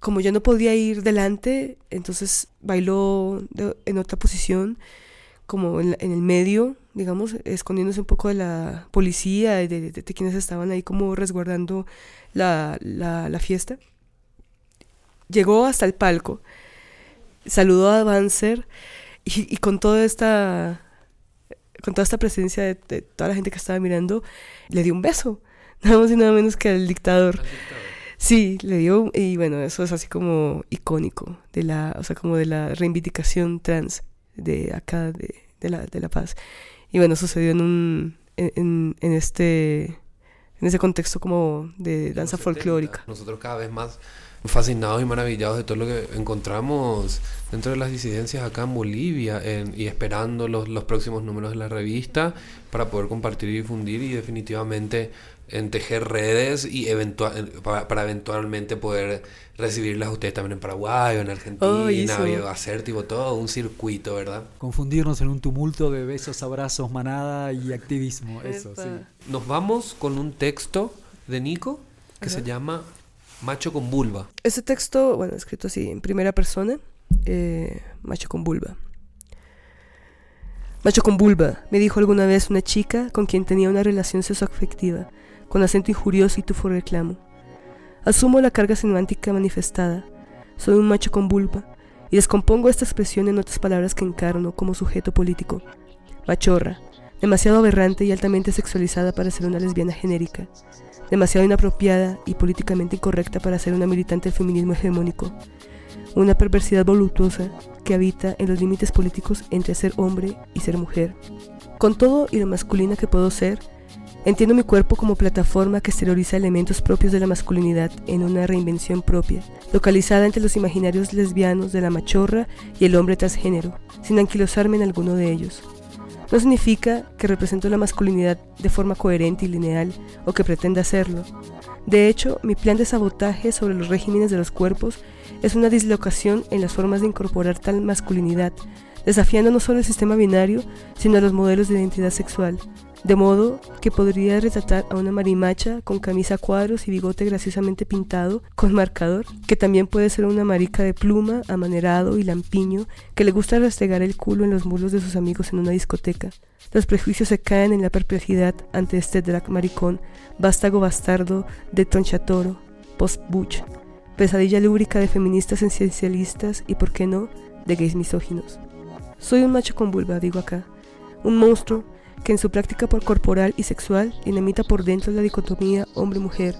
Como ya no podía ir delante, entonces bailó en otra posición, como en, el medio, digamos, escondiéndose un poco de la policía de, quienes estaban ahí como resguardando la, la, fiesta. Llegó hasta el palco, saludó a Banzer y con toda esta con toda esta presencia de, de toda la gente que estaba mirando, le dio un beso, nada más y nada menos que al dictador. Sí, le dio, y bueno, eso es así como icónico, de la, o sea, como de la reivindicación trans de acá, de, de la, de La Paz. Y bueno, sucedió en un, en, en, este, en ese contexto como de danza 70. folclórica. Nosotros cada vez más fascinados y maravillados de todo lo que encontramos dentro de las disidencias acá en Bolivia en- y esperando los, los próximos números de la revista para poder compartir y difundir y definitivamente en tejer redes y eventua- en- para, para eventualmente poder recibirlas a ustedes también en Paraguay o en Argentina hacer tipo todo un circuito, ¿verdad? Confundirnos en un tumulto de besos, abrazos, manada y activismo, eso, Epa. sí. Nos vamos con un texto de Nico que se llama Macho con vulva. Este texto, bueno, escrito así en primera persona, eh, macho con vulva. Macho con vulva, me dijo alguna vez una chica con quien tenía una relación sexoafectiva, con acento injurioso y tufo reclamo. Asumo la carga semántica manifestada. Soy un macho con vulva y descompongo esta expresión en otras palabras que encarno como sujeto político. Machorra, demasiado aberrante y altamente sexualizada para ser una lesbiana genérica demasiado inapropiada y políticamente incorrecta para ser una militante del feminismo hegemónico. Una perversidad voluptuosa que habita en los límites políticos entre ser hombre y ser mujer. Con todo y lo masculina que puedo ser, entiendo mi cuerpo como plataforma que exterioriza elementos propios de la masculinidad en una reinvención propia, localizada entre los imaginarios lesbianos de la machorra y el hombre transgénero, sin anquilosarme en alguno de ellos. No significa que represento la masculinidad de forma coherente y lineal o que pretenda hacerlo. De hecho, mi plan de sabotaje sobre los regímenes de los cuerpos es una dislocación en las formas de incorporar tal masculinidad, desafiando no solo el sistema binario, sino los modelos de identidad sexual, de modo que podría retratar a una marimacha con camisa a cuadros y bigote graciosamente pintado con marcador, que también puede ser una marica de pluma, amanerado y lampiño, que le gusta restregar el culo en los mulos de sus amigos en una discoteca. Los prejuicios se caen en la perplejidad ante este drag maricón, vástago bastardo de Tronchatoro, post-butch, pesadilla lúbrica de feministas esencialistas y, por qué no, de gays misóginos. Soy un macho con vulva, digo acá, un monstruo que en su práctica por corporal y sexual dinamita por dentro la dicotomía hombre-mujer,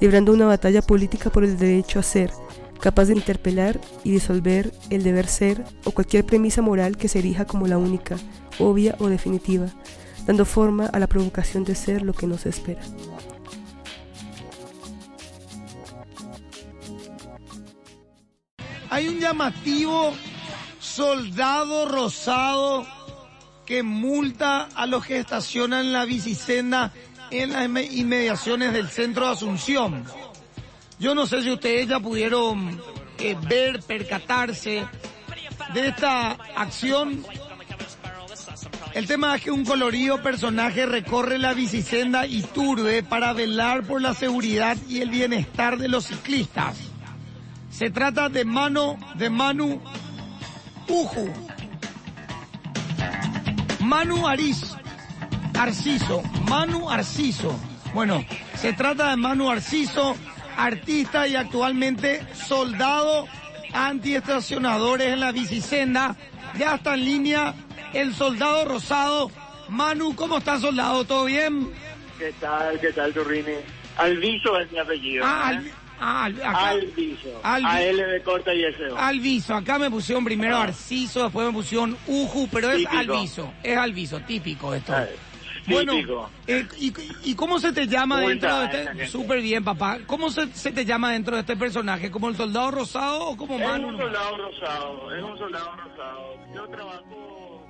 librando una batalla política por el derecho a ser, capaz de interpelar y disolver el deber ser o cualquier premisa moral que se erija como la única, obvia o definitiva, dando forma a la provocación de ser lo que no se espera. Hay un llamativo soldado rosado que multa a los que estacionan la bicicenda en las inme- inmediaciones del centro de Asunción. Yo no sé si ustedes ya pudieron eh, ver, percatarse de esta acción. El tema es que un colorido personaje recorre la bicicenda Iturbe para velar por la seguridad y el bienestar de los ciclistas. Se trata de Mano, de Manu Uju. Manu Ariz, Arciso, Manu Arciso. Bueno, se trata de Manu Arciso, artista y actualmente soldado antiestacionadores en la bicicenda. Ya está en línea el soldado rosado. Manu, ¿cómo está soldado? ¿Todo bien? ¿Qué tal? ¿Qué tal, Turrini? Alviso es mi apellido. Ah, ¿eh? Ah, acá- Alviso. Alvi- A L de corta y S. Alviso, acá me pusieron primero Ah. Arciso, después me pusieron Uju, pero es. Alviso, es Alviso, típico esto. Ah, Bueno, típico. eh, y, y cómo se te llama dentro de este? Súper bien, papá. ¿Cómo se, se te llama dentro de este personaje? ¿Como el soldado rosado o como Es Manu? un soldado rosado, es un soldado rosado. Yo trabajo...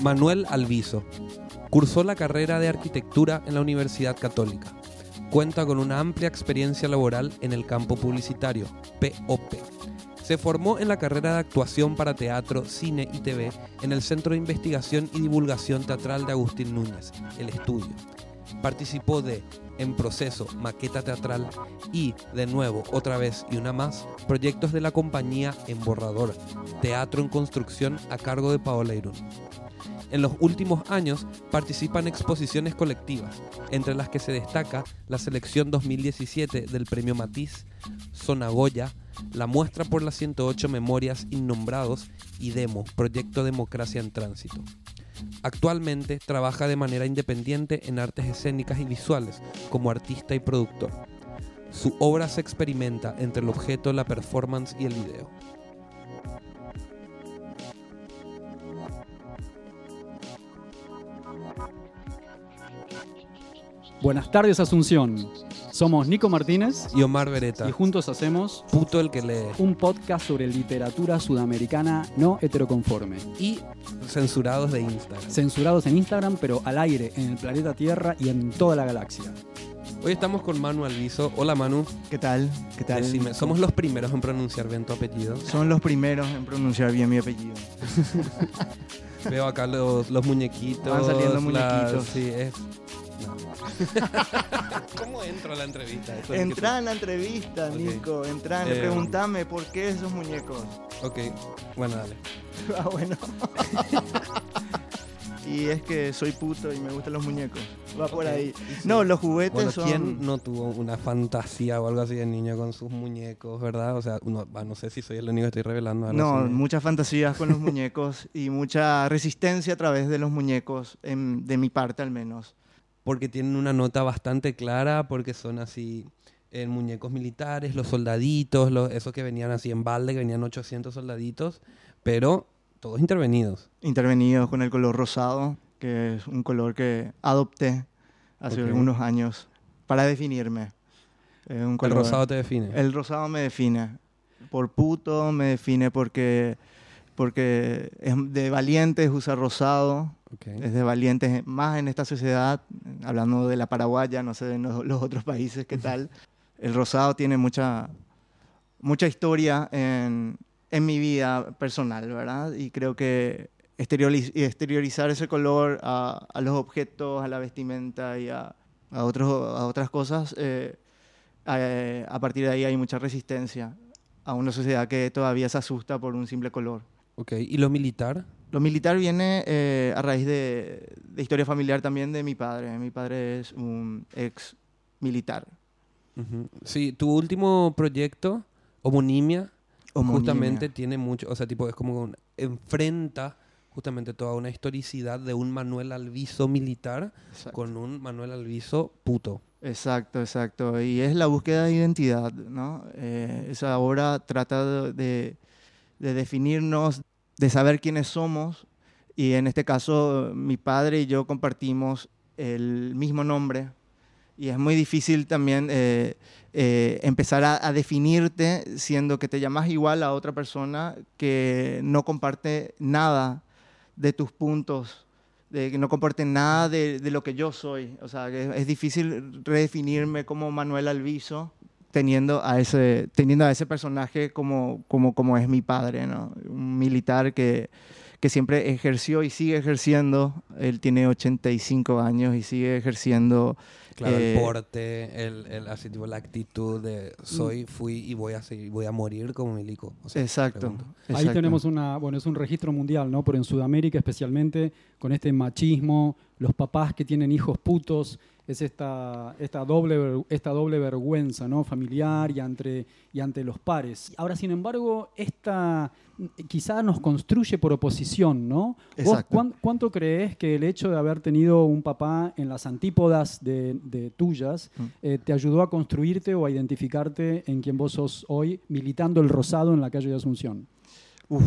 Manuel Alviso. Cursó la carrera de arquitectura en la Universidad Católica. Cuenta con una amplia experiencia laboral en el campo publicitario, POP. Se formó en la carrera de actuación para teatro, cine y TV en el Centro de Investigación y Divulgación Teatral de Agustín Núñez, El Estudio. Participó de En Proceso, Maqueta Teatral y, de nuevo, otra vez y una más, proyectos de la compañía En Borrador, Teatro en Construcción a cargo de Paola Irún. En los últimos años participa en exposiciones colectivas, entre las que se destaca la selección 2017 del Premio Matiz, Zona Goya, la muestra por las 108 memorias innombrados y Demo, Proyecto Democracia en Tránsito. Actualmente trabaja de manera independiente en artes escénicas y visuales como artista y productor. Su obra se experimenta entre el objeto, la performance y el video. Buenas tardes, Asunción. Somos Nico Martínez Y Omar Beretta, y juntos hacemos puto el que lee. un podcast sobre literatura sudamericana no heteroconforme. y censurados de Instagram. Censurados en Instagram, pero al aire en el planeta Tierra y en toda la galaxia. Hoy estamos con Manu Alviso. Hola Manu, ¿Qué tal? ¿Qué tal? Decime, somos los primeros en pronunciar bien tu apellido. Son los primeros en pronunciar bien mi apellido. Veo acá los, los muñequitos. Van saliendo las- muñequitos. sí, es... no. ¿Cómo entro a la entrevista? Eso Entrá en la entrevista, Ok. Nico. Entrá, Eh, pregúntame por qué esos muñecos. Ok, bueno, dale. ah, bueno. y es que soy puto y me gustan los muñecos. Va por ahí. sí. No, los juguetes Bueno, son... ¿quién no tuvo una fantasía o algo así de niño con sus muñecos, verdad? O sea, va, no sé si soy el único que estoy revelando. No, así. muchas fantasías con los muñecos y mucha resistencia a través de los muñecos, en- de mi parte al menos. Porque tienen una nota bastante clara, porque son así en muñecos militares, los soldaditos, los, esos que venían así en balde, que venían 800 soldaditos, pero todos intervenidos. Intervenidos con el color rosado, que es un color que adopté hace Ok. algunos años para definirme. Es un El color- rosado te define. El rosado me define. Por puto me define porque, porque es de valientes usar rosado. Ok. Es de valientes más en esta sociedad, hablando de la paraguaya, no sé en los, los otros países qué tal. El rosado tiene mucha, mucha historia en, en mi vida personal, ¿verdad? Y creo que exterioriz- exteriorizar ese color a, a los objetos, a la vestimenta y a, a, otros, a otras cosas, eh, eh, a partir de ahí hay mucha resistencia a una sociedad que todavía se asusta por un simple color. Ok, ¿y lo militar? Lo militar viene eh, a raíz de, de historia familiar también de mi padre. Mi padre es un ex militar. Ujú. Sí, tu último proyecto, Homonimia, Homonimia. justamente tiene mucho, o sea, tipo, es como un- enfrenta justamente toda una historicidad de un Manuel Alviso militar Exacto. con un Manuel Alviso puto. Exacto, exacto. Y es la búsqueda de identidad, ¿no? Eh, esa obra trata de, de definirnos, de saber quiénes somos. Y en este caso, mi padre y yo compartimos el mismo nombre. Y es muy difícil también eh, eh, empezar a, definirte siendo que te llamas igual a otra persona que no comparte nada de tus puntos de que no comporten nada de, lo que yo soy. O sea, que es difícil redefinirme como Manuel Alviso teniendo a ese, teniendo a ese personaje como, como, como es mi padre, ¿no? Un militar que, que siempre ejerció y sigue ejerciendo. Él tiene 85 años y sigue ejerciendo. Claro, eh, el porte, el, el- así tipo la actitud de soy, fui y voy a seguir, voy a morir como milico. O sea, exacto. pregunto. Ahí exacto. tenemos una, bueno, es un registro mundial, ¿no? Pero en Sudamérica especialmente, con este machismo, los papás que tienen hijos putos, es esta, esta, doble, esta doble vergüenza, ¿no? Familiar y ante, y ante los pares. Ahora, sin embargo, esta quizá nos construye por oposición, ¿no? ¿Vos Exacto. cuán- cuánto crees que el hecho de haber tenido un papá en las antípodas de, de tuyas Mm. eh, te ayudó a construirte o a identificarte en quien vos sos hoy, militando el rosado en la calle de Asunción? Uf.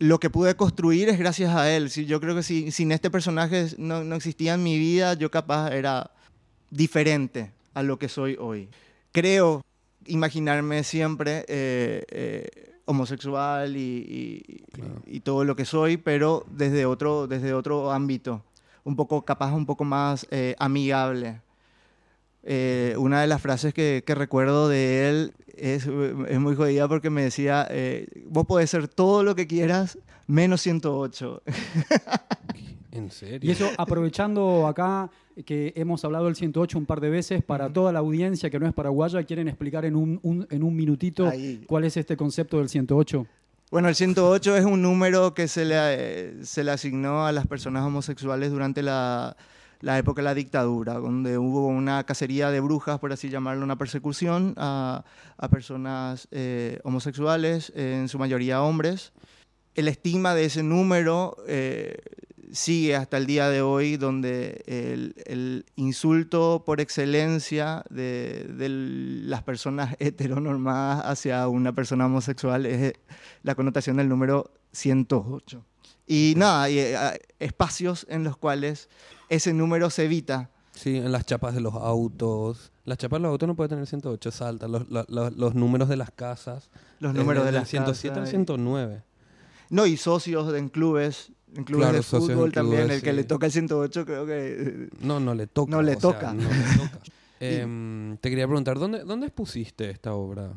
Lo que pude construir es gracias a él. Yo creo que si, sin este personaje no, no existía en mi vida, yo capaz era diferente a lo que soy hoy. Creo imaginarme siempre eh, eh, homosexual y, y- Claro. y todo lo que soy, pero desde otro, desde otro ámbito, un poco capaz, un poco más eh, amigable. Eh, una de las frases que, que recuerdo de él es, es muy jodida porque me decía, eh, vos podés ser todo lo que quieras, menos 108. ¿En serio? Y eso aprovechando acá que hemos hablado del 108 un par de veces, para toda la audiencia que no es paraguaya, ¿quieren explicar en un, un- en un minutito Ahí. cuál es este concepto del 108? Bueno, el 108 es un número que se le, eh, se le asignó a las personas homosexuales durante la, la época de la dictadura, donde hubo una cacería de brujas, por así llamarlo, una persecución a, personas eh, homosexuales, eh, en su mayoría hombres. El estigma de ese número eh, sigue hasta el día de hoy, donde el, insulto por excelencia de, las personas heteronormadas hacia una persona homosexual es la connotación del número 108. Y nada, eh, espacios en los cuales ese número se evita. Sí, en las chapas de los autos. Las chapas de los autos no puede tener 108, salta. Los, los números de las casas. Los números de las 107 al casas y- 109. No, y socios en clubes, en clubes Claro, de fútbol también. clubes, el que sí. le toca el 108 creo que... eh, No, no le toca. No le sea, toca. no le toca. Em, te quería preguntar, ¿dónde, ¿dónde expusiste esta obra?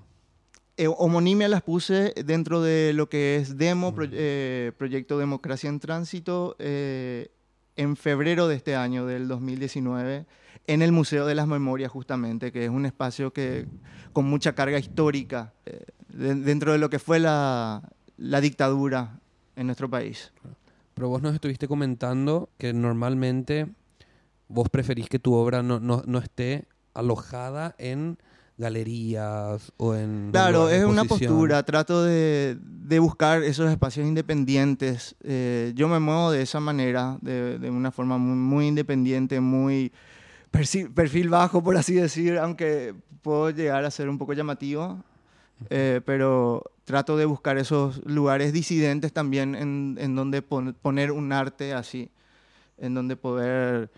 Eh, homonimia las puse dentro de lo que es Demo, pro- Mm. eh, Proyecto Democracia en Tránsito, eh, en febrero de este año, del 2019, en el Museo de las Memorias, justamente, que es un espacio que con mucha carga histórica eh, de- dentro de lo que fue la, la dictadura en nuestro país. Pero vos nos estuviste comentando que normalmente vos preferís que tu obra no, no, no esté alojada en galerías o en... Claro, es una postura, trato de, de buscar esos espacios independientes. Eh, yo me muevo de esa manera, de, de una forma muy, muy independiente, muy, perfil, perfil bajo, por así decir, aunque puedo llegar a ser un poco llamativo. Eh, pero trato de buscar esos lugares disidentes también en, en donde pon- poner un arte así, en donde poder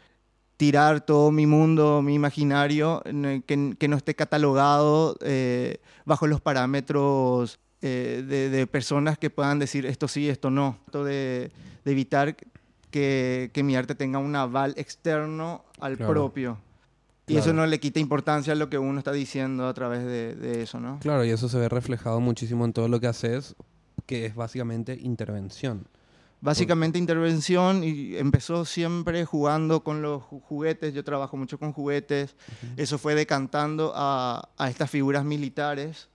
tirar todo mi mundo, mi imaginario, que, que no esté catalogado eh, bajo los parámetros eh, de, de personas que puedan decir esto sí, esto no. Trato de, de evitar que, que mi arte tenga un aval externo al Claro. propio. Y Claro. eso no le quita importancia a lo que uno está diciendo a través de, de eso, ¿no? Claro, y eso se ve reflejado muchísimo en todo lo que haces, que es básicamente intervención. Básicamente intervención y empezó siempre jugando con los ju- juguetes, yo trabajo mucho con juguetes, eso fue decantando a, a estas figuras militares.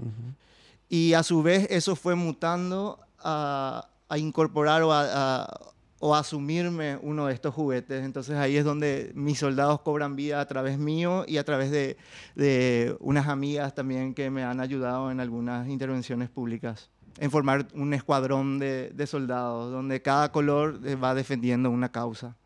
Y a su vez eso fue mutando a, a incorporar o a, a- o a asumirme uno de estos juguetes. Entonces ahí es donde mis soldados cobran vida a través mío y a través de, de unas amigas también que me han ayudado en algunas intervenciones públicas. En formar un escuadrón de, de soldados, donde cada color eh, va defendiendo una causa.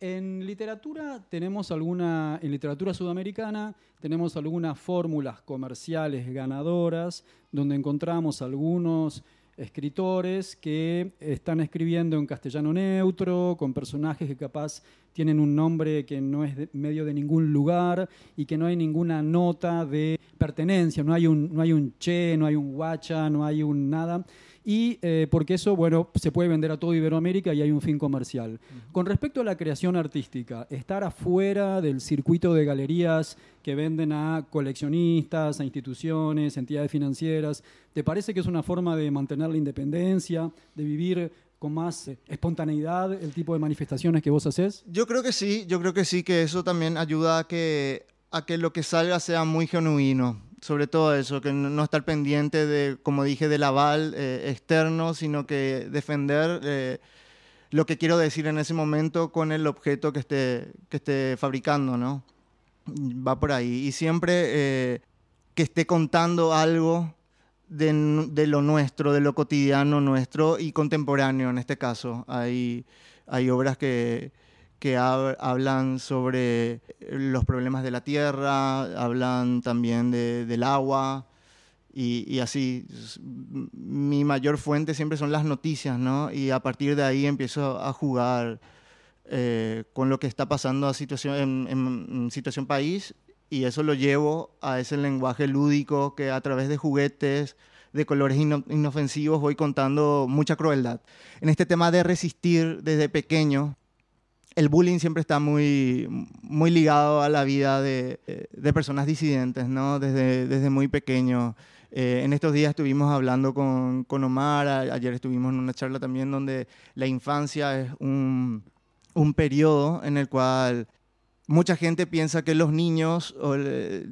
En literatura tenemos alguna, en literatura sudamericana tenemos algunas fórmulas comerciales ganadoras donde encontramos algunos escritores que están escribiendo en castellano neutro, con personajes que capaz tienen un nombre que no es de- medio de ningún lugar y que no hay ninguna nota de pertenencia, no hay un, no hay un che, no hay un guacha, no hay un nada. Y eh, porque eso, bueno, se puede vender a todo Iberoamérica y hay un fin comercial. Con respecto a la creación artística, estar afuera del circuito de galerías que venden a coleccionistas, a instituciones, entidades financieras, ¿te parece que es una forma de mantener la independencia, de vivir con más eh, espontaneidad el tipo de manifestaciones que vos haces? Yo creo que sí, yo creo que sí, que eso también ayuda a que, a que lo que salga sea muy genuino. Sobre todo eso, que no estar pendiente de, como dije, del aval eh, externo, sino que defender eh, lo que quiero decir en ese momento con el objeto que esté, que esté fabricando, ¿no? Va por ahí. Y siempre eh, que esté contando algo de, de lo nuestro, de lo cotidiano nuestro y contemporáneo en este caso. Hay, hay obras que, que hab- hablan sobre los problemas de la tierra, hablan también de- del agua y, y así. Mi mayor fuente siempre son las noticias, ¿no? Y a partir de ahí empiezo a jugar eh, con lo que está pasando a situación, en, en- en situación país y eso lo llevo a ese lenguaje lúdico que a través de juguetes, de colores ino- inofensivos voy contando mucha crueldad. En este tema de resistir desde pequeño, el bullying siempre está muy, muy ligado a la vida de, de personas disidentes, ¿no? Desde, desde muy pequeño. Eh, en estos días estuvimos hablando con, con Omar, ayer estuvimos en una charla también donde la infancia es un, un periodo en el cual mucha gente piensa que los niños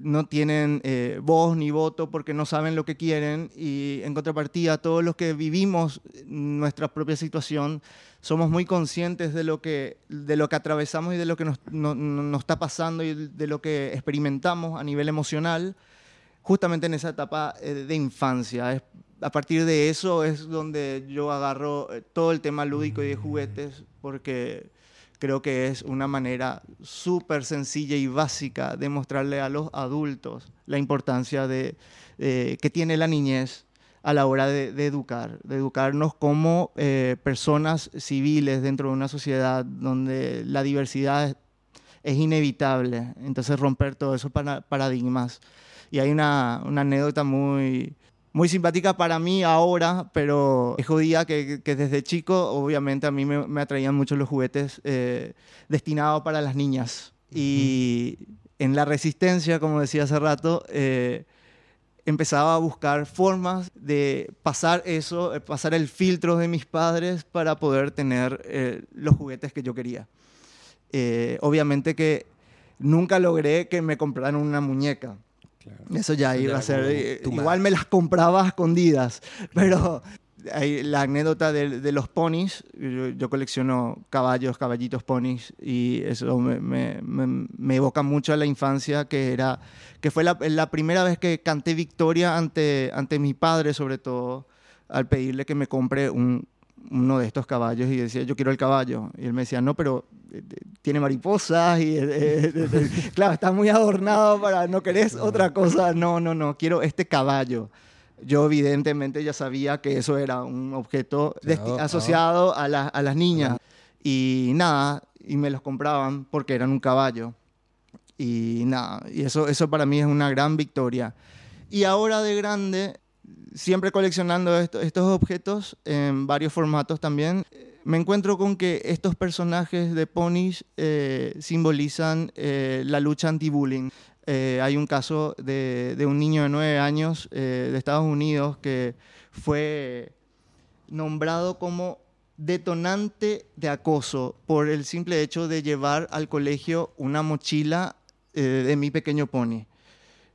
no tienen eh, voz ni voto porque no saben lo que quieren y en contrapartida todos los que vivimos nuestra propia situación somos muy conscientes de lo que, de lo que atravesamos y de lo que nos, no- no- nos está pasando y de lo que experimentamos a nivel emocional justamente en esa etapa eh, de infancia. A partir de eso es donde yo agarro eh, todo el tema lúdico y de juguetes porque creo que es una manera súper sencilla y básica de mostrarle a los adultos la importancia de, eh, que tiene la niñez a la hora de, de educar, de educarnos como eh, personas civiles dentro de una sociedad donde la diversidad es, es inevitable. Entonces romper todos esos para- paradigmas. Y hay una, una anécdota muy, muy simpática para mí ahora, pero es jodida que, que desde chico, obviamente, a mí me, me atraían mucho los juguetes eh, destinados para las niñas. Y en la resistencia, como decía hace rato, eh, empezaba a buscar formas de pasar eso, eh, pasar el filtro de mis padres para poder tener eh, los juguetes que yo quería. Obviamente que nunca logré que me compraran una muñeca. Eso ya iba a ser. eh, Igual me las compraba a escondidas, pero hay la anécdota de, de los ponis. Yo, yo colecciono caballos, caballitos, ponis, y eso me, me- me- me evoca mucho a la infancia, que, era, que fue la, la primera vez que canté victoria ante, ante mi padre, sobre todo, al pedirle que me compre un, uno de estos caballos y decía, yo quiero el caballo. Y él me decía, no, pero eh, eh, tiene mariposas y, eh, eh, claro, está muy adornado para, no querés otra cosa. No, no, no, quiero este caballo. Yo evidentemente ya sabía que eso era un objeto Claro, asociado a, la- a las niñas. Y nada, y me los compraban porque eran un caballo. Y nada, y eso, eso para mí es una gran victoria. Y ahora de grande, siempre coleccionando esto- estos objetos en varios formatos también, eh, me encuentro con que estos personajes de ponis eh, simbolizan eh, la lucha anti-bullying. Eh, hay un caso de, un niño de nueve años de Estados Unidos que fue nombrado como detonante de acoso por el simple hecho de llevar al colegio una mochila de mi pequeño pony.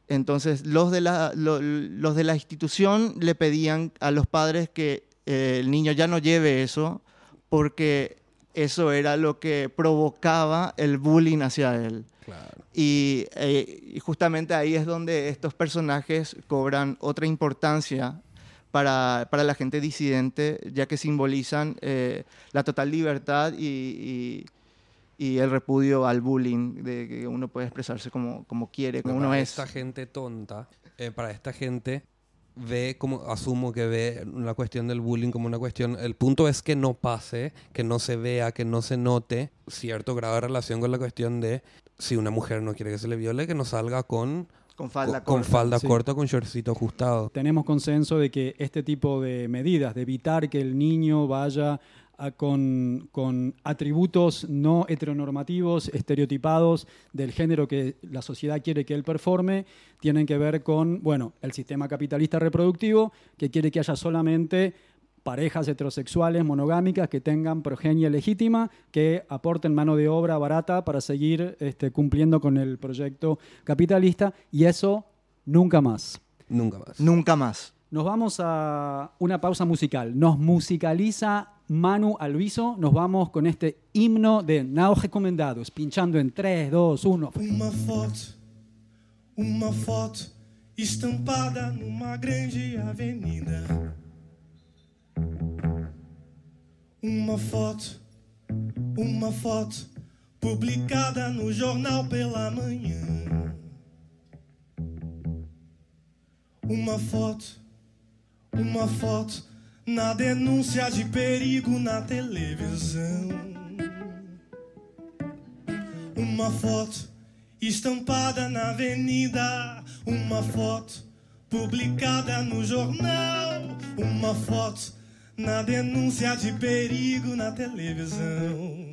Entonces, los de, la, lo- los de la institución le pedían a los padres que eh, el niño ya no lleve eso porque eso era lo que provocaba el bullying hacia él. Claro. Y, eh, y justamente ahí es donde estos personajes cobran otra importancia para, para la gente disidente, ya que simbolizan eh, la total libertad y, y- el repudio al bullying, de que uno puede expresarse como, como quiere, como uno para es. esta gente tonta, eh, para esta gente ve como asumo que ve la cuestión del bullying como una cuestión el punto es que no pase que no se vea que no se note cierto grado de relación con la cuestión de si una mujer no quiere que se le viole que no salga con Con falda con, corta. falda Sí. corta con shortcito ajustado Tenemos consenso de que este tipo de medidas, de evitar que el niño vaya a- con, con atributos no heteronormativos, estereotipados del género que la sociedad quiere que él performe, tienen que ver con, bueno, el sistema capitalista reproductivo, que quiere que haya solamente parejas heterosexuales monogámicas que tengan progenie legítima, que aporten mano de obra barata para seguir este, cumpliendo con el proyecto capitalista, y eso nunca más. nunca más Nunca más. Nos vamos a una pausa musical. Nos musicaliza Manu Alviso. Nos vamos con este himno de Now Recomendados, pinchando en 3, 2, 1. Uma foto, uma foto estampada numa grande avenida. Uma foto, uma foto publicada no jornal pela manhã. Uma foto, uma foto na denúncia de perigo na televisão. Uma foto estampada na avenida, uma foto publicada no jornal, uma foto na denúncia de perigo na televisão.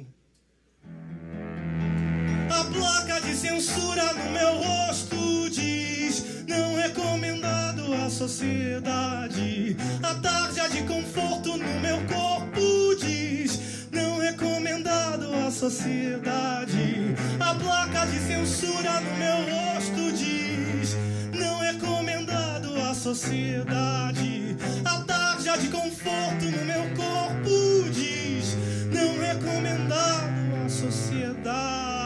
A placa de censura no meu rosto diz: não recomendado à sociedade. A tarja de conforto no meu corpo diz: não recomendado à sociedade. A placa de censura no meu rosto diz: não recomendado à sociedade. A tarja de conforto no meu corpo diz: não recomendado à sociedade.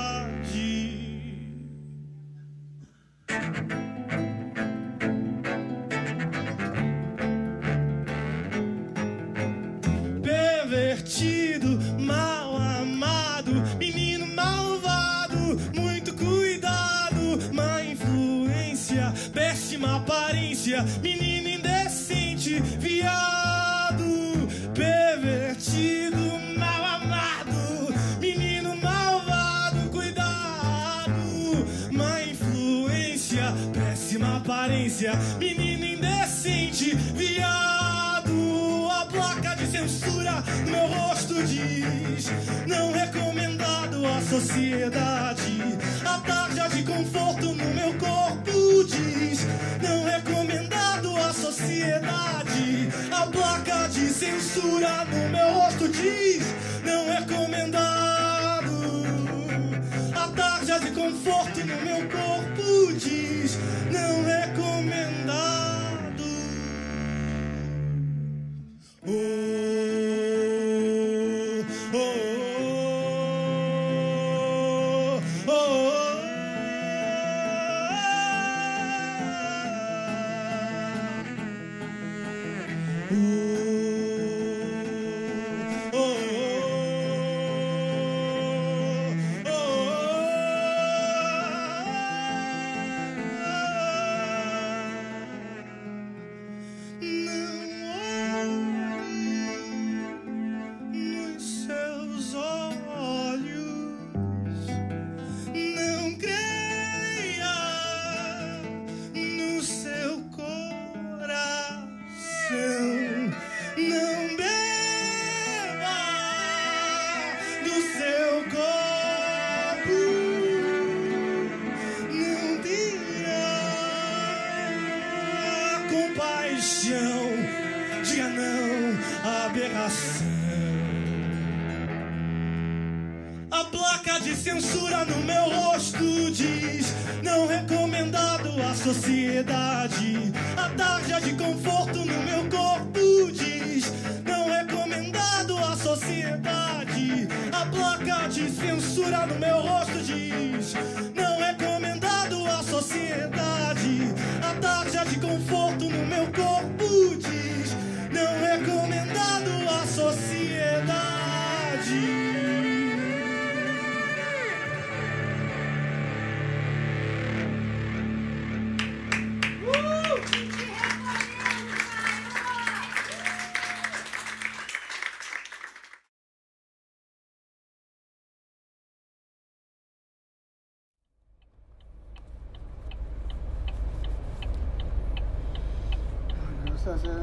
Pervertido, mal amado, menino malvado, muito cuidado, má influência, péssima aparência, menino menino indecente, viado, a placa de censura no meu rosto diz: não recomendado à sociedade. A tarja de conforto no meu corpo diz: não recomendado à sociedade. A placa de censura no meu rosto diz: não recomendado. De conforto no meu corpo diz: não recomendado. Oh,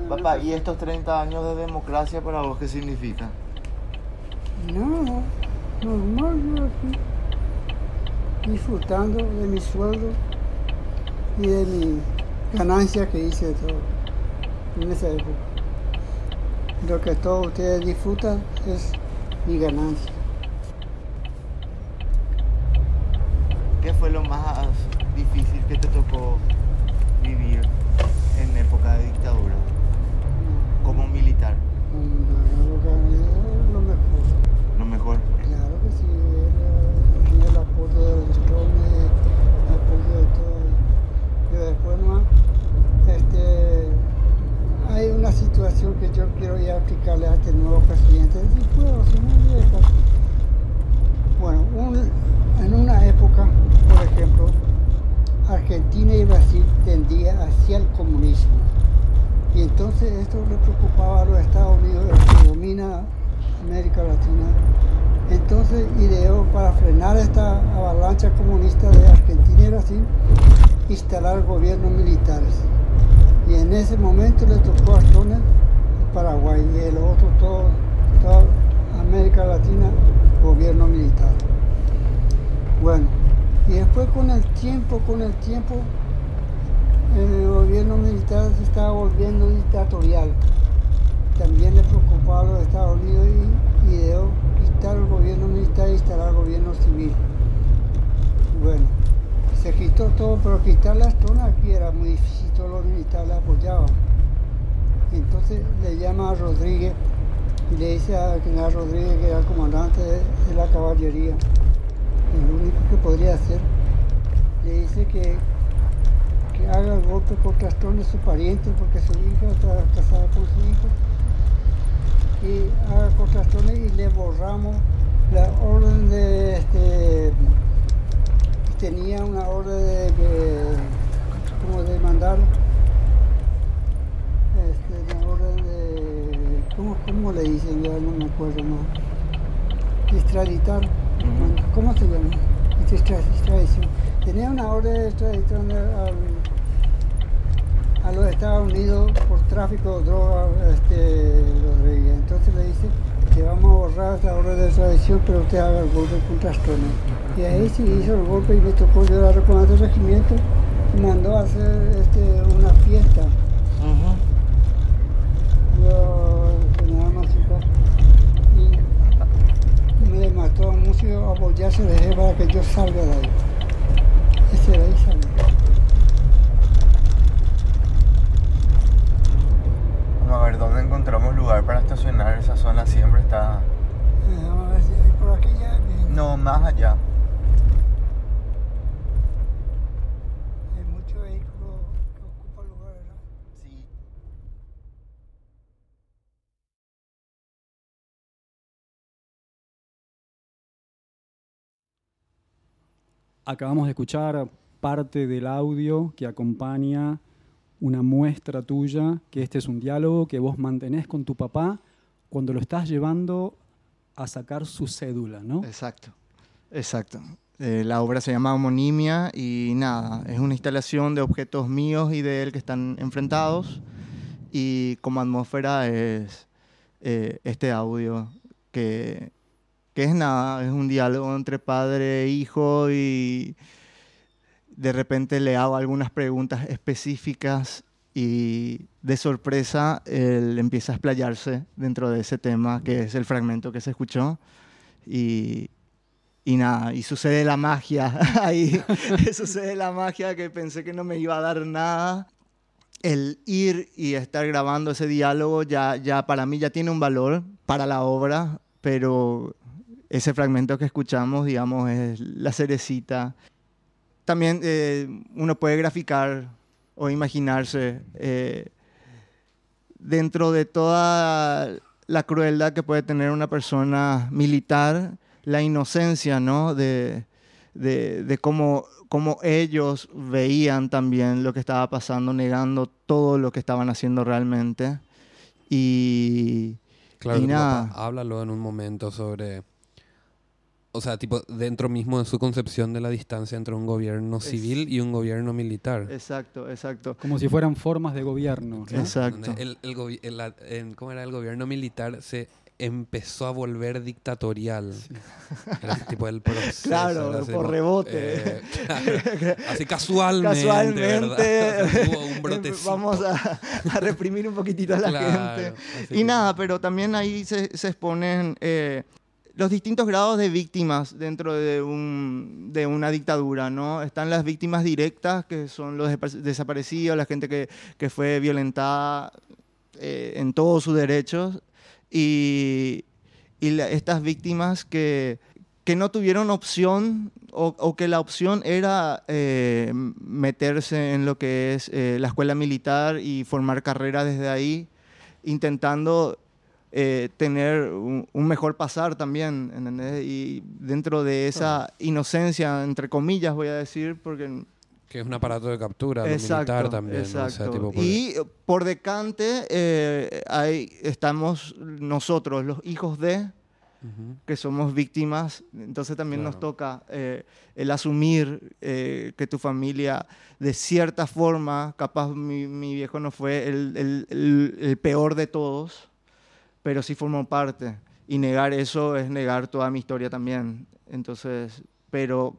Papá, ¿y estos 30 años de democracia para vos qué significa? No, normal yo aquí, disfrutando de mi sueldo y de mi ganancia que hice de todo en esa época. Lo que todos ustedes disfrutan es mi ganancia. ¿Qué fue lo más difícil que te tocó vivir en época de dictadura? Como militar. Lo mejor. Lo mejor. Claro que sí, el, el apoyo del Estado, el apoyo de todo. Pero después no, este, hay una situación que yo quiero ya explicarle a este nuevo presidente. Si puedo, si no, me deja. Bueno, un- en una época, por ejemplo, Argentina y Brasil tendían hacia el comunismo. Y entonces esto le preocupaba a los Estados Unidos, el que domina América Latina. Entonces ideó para frenar esta avalancha comunista de Argentina y Brasil, instalar gobiernos militares. Y en ese momento le tocó a Astrones Paraguay y el otro, todo, toda América Latina, gobierno militar. Bueno, y después con el tiempo, con el tiempo, el gobierno militar se estaba volviendo dictatorial. También le preocupaba a los Estados Unidos y ideó quitar el gobierno militar e instalar el gobierno civil. Bueno, se quitó todo, pero quitar las zonas aquí era muy difícil, todos los militares la apoyaban. Entonces le llama a Rodríguez y le dice a general Rodríguez, que era el comandante de, de la caballería, el único que podría hacer, le dice que, que haga el golpe contra Astrones, su pariente, porque su hija está casada con su hijo, y haga contra Astrones y le borramos la orden de este tenía una orden de que como de mandar ¿cómo, cómo le dicen? ya no me acuerdo más extraditar ¿cómo se llama? Extra- extradición tenía una orden de extradición a los Estados Unidos por tráfico de droga este, Rodríguez. Entonces le dice que vamos a borrar esa orden de extradición, pero usted haga el golpe contra Astrones. Y ahí sí hizo el golpe y me tocó llorar con ese regimiento y mandó a hacer este, una fiesta. Yo, el general Machuca, y me a apoyarse de él para que yo salga de ahí. Ese de ahí salí. Vamos a ver dónde encontramos lugar para estacionar. Esa zona siempre está. Eh, Vamos a ver si hay por aquí ya. No, más allá. Hay muchos vehículos que ocupan lugar, ¿verdad? Sí. Acabamos de escuchar parte del audio que acompaña una muestra tuya, que este es un diálogo que vos mantenés con tu papá cuando lo estás llevando a sacar su cédula, ¿no? Exacto, exacto. Eh, la obra se llama Homonimia y nada, es una instalación de objetos míos y de él que están enfrentados y como atmósfera es eh, este audio que, que es nada, es un diálogo entre padre e hijo y de repente le hago algunas preguntas específicas y de sorpresa él empieza a explayarse dentro de ese tema, que es el fragmento que se escuchó. Y, y nada, y sucede la magia ahí, sucede la magia que pensé que no me iba a dar nada. El ir y estar grabando ese diálogo ya, ya para mí ya tiene un valor para la obra, pero ese fragmento que escuchamos, digamos, es la cerecita. También eh, uno puede graficar o imaginarse eh, dentro de toda la crueldad que puede tener una persona militar, la inocencia, ¿no? De, de, cómo, cómo, ellos veían también lo que estaba pasando, negando todo lo que estaban haciendo realmente. Y, claro, y nada. háblalo en un momento sobre o sea, tipo, dentro mismo de su concepción de la distancia entre un gobierno civil y un gobierno militar. Exacto, exacto. Como si fueran formas de gobierno. Exacto. El, el, ¿Cómo era el gobierno militar? Se empezó a volver dictatorial. Era tipo el proceso. Claro, por rebote. Eh, así casualmente. Casualmente. Hubo un brotecito. Vamos a, a, reprimir un poquitito a la gente. Y nada, pero también ahí se, se exponen eh, los distintos grados de víctimas dentro de, un, de, una dictadura, ¿no? Están las víctimas directas, que son los desaparecidos, la gente que, que fue violentada eh, en todos sus derechos, y, y estas víctimas que, que, no tuvieron opción o, o que la opción era eh, meterse en lo que es eh, la escuela militar y formar carrera desde ahí, intentando eh, tener un, mejor pasar también, ¿entendés? Y dentro de esa inocencia, entre comillas voy a decir, porque... Que es un aparato de captura, exacto, militar también. Exacto. Y por decante eh, ahí estamos nosotros, los hijos de, que somos víctimas, entonces también nos toca eh, el asumir que tu familia, de cierta forma, capaz mi, mi viejo no fue el, el, el peor de todos, pero sí formó parte. Y negar eso es negar toda mi historia también. Entonces, pero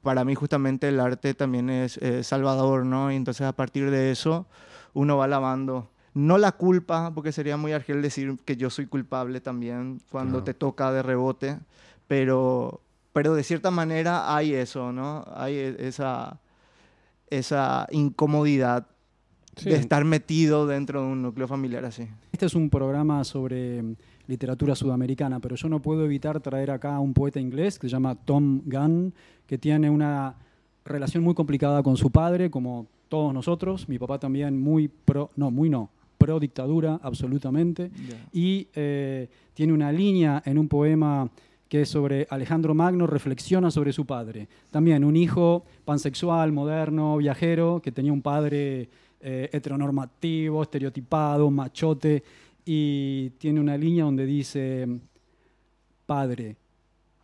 para mí justamente el arte también es salvador, ¿no? Y entonces a partir de eso uno va lavando. No la culpa, porque sería muy argel decir que yo soy culpable también cuando te toca de rebote, pero, pero de cierta manera hay eso, ¿no? Hay e, esa, esa incomodidad de estar metido dentro de un núcleo familiar así. Este es un programa sobre mm, literatura sudamericana, pero yo no puedo evitar traer acá a un poeta inglés que se llama Tom Gunn, que tiene una relación muy complicada con su padre, como todos nosotros. Mi papá también muy pro, no, muy no, pro dictadura, absolutamente. Y eh, tiene una línea en un poema que es sobre Alejandro Magno, reflexiona sobre su padre. También un hijo pansexual, moderno, viajero, que tenía un padre eh, heteronormativo, estereotipado, machote, y tiene una línea donde dice, Padre,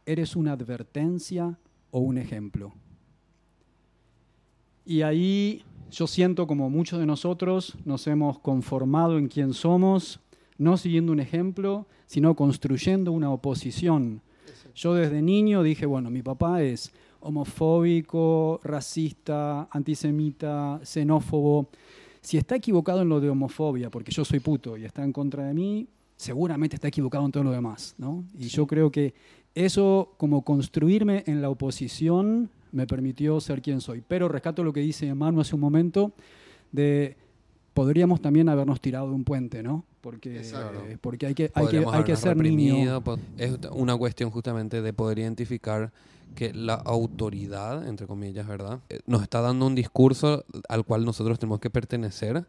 ¿eres una advertencia o un ejemplo? Y ahí yo siento como muchos de nosotros nos hemos conformado en quién somos, no siguiendo un ejemplo, sino construyendo una oposición. Yo desde niño dije, bueno, mi papá es homofóbico, racista, antisemita, xenófobo. Si está equivocado en lo de homofobia, porque yo soy puto y está en contra de mí, seguramente está equivocado en todo lo demás. ¿no? Y yo creo que eso, como construirme en la oposición, me permitió ser quien soy. Pero rescato lo que dice Manu hace un momento, de podríamos también habernos tirado de un puente, ¿no? Porque, porque hay que, hay que, hay que ser niño. Es una cuestión justamente de poder identificar que la autoridad, entre comillas, ¿verdad? Eh, nos está dando un discurso al cual nosotros tenemos que pertenecer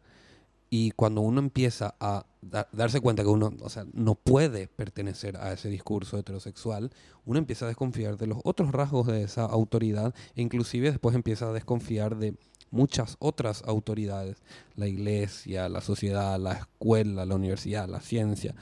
y cuando uno empieza a darse cuenta que uno, o sea, no puede pertenecer a ese discurso heterosexual, uno empieza a desconfiar de los otros rasgos de esa autoridad e inclusive después empieza a desconfiar de muchas otras autoridades, la iglesia, la sociedad, la escuela, la universidad, la ciencia.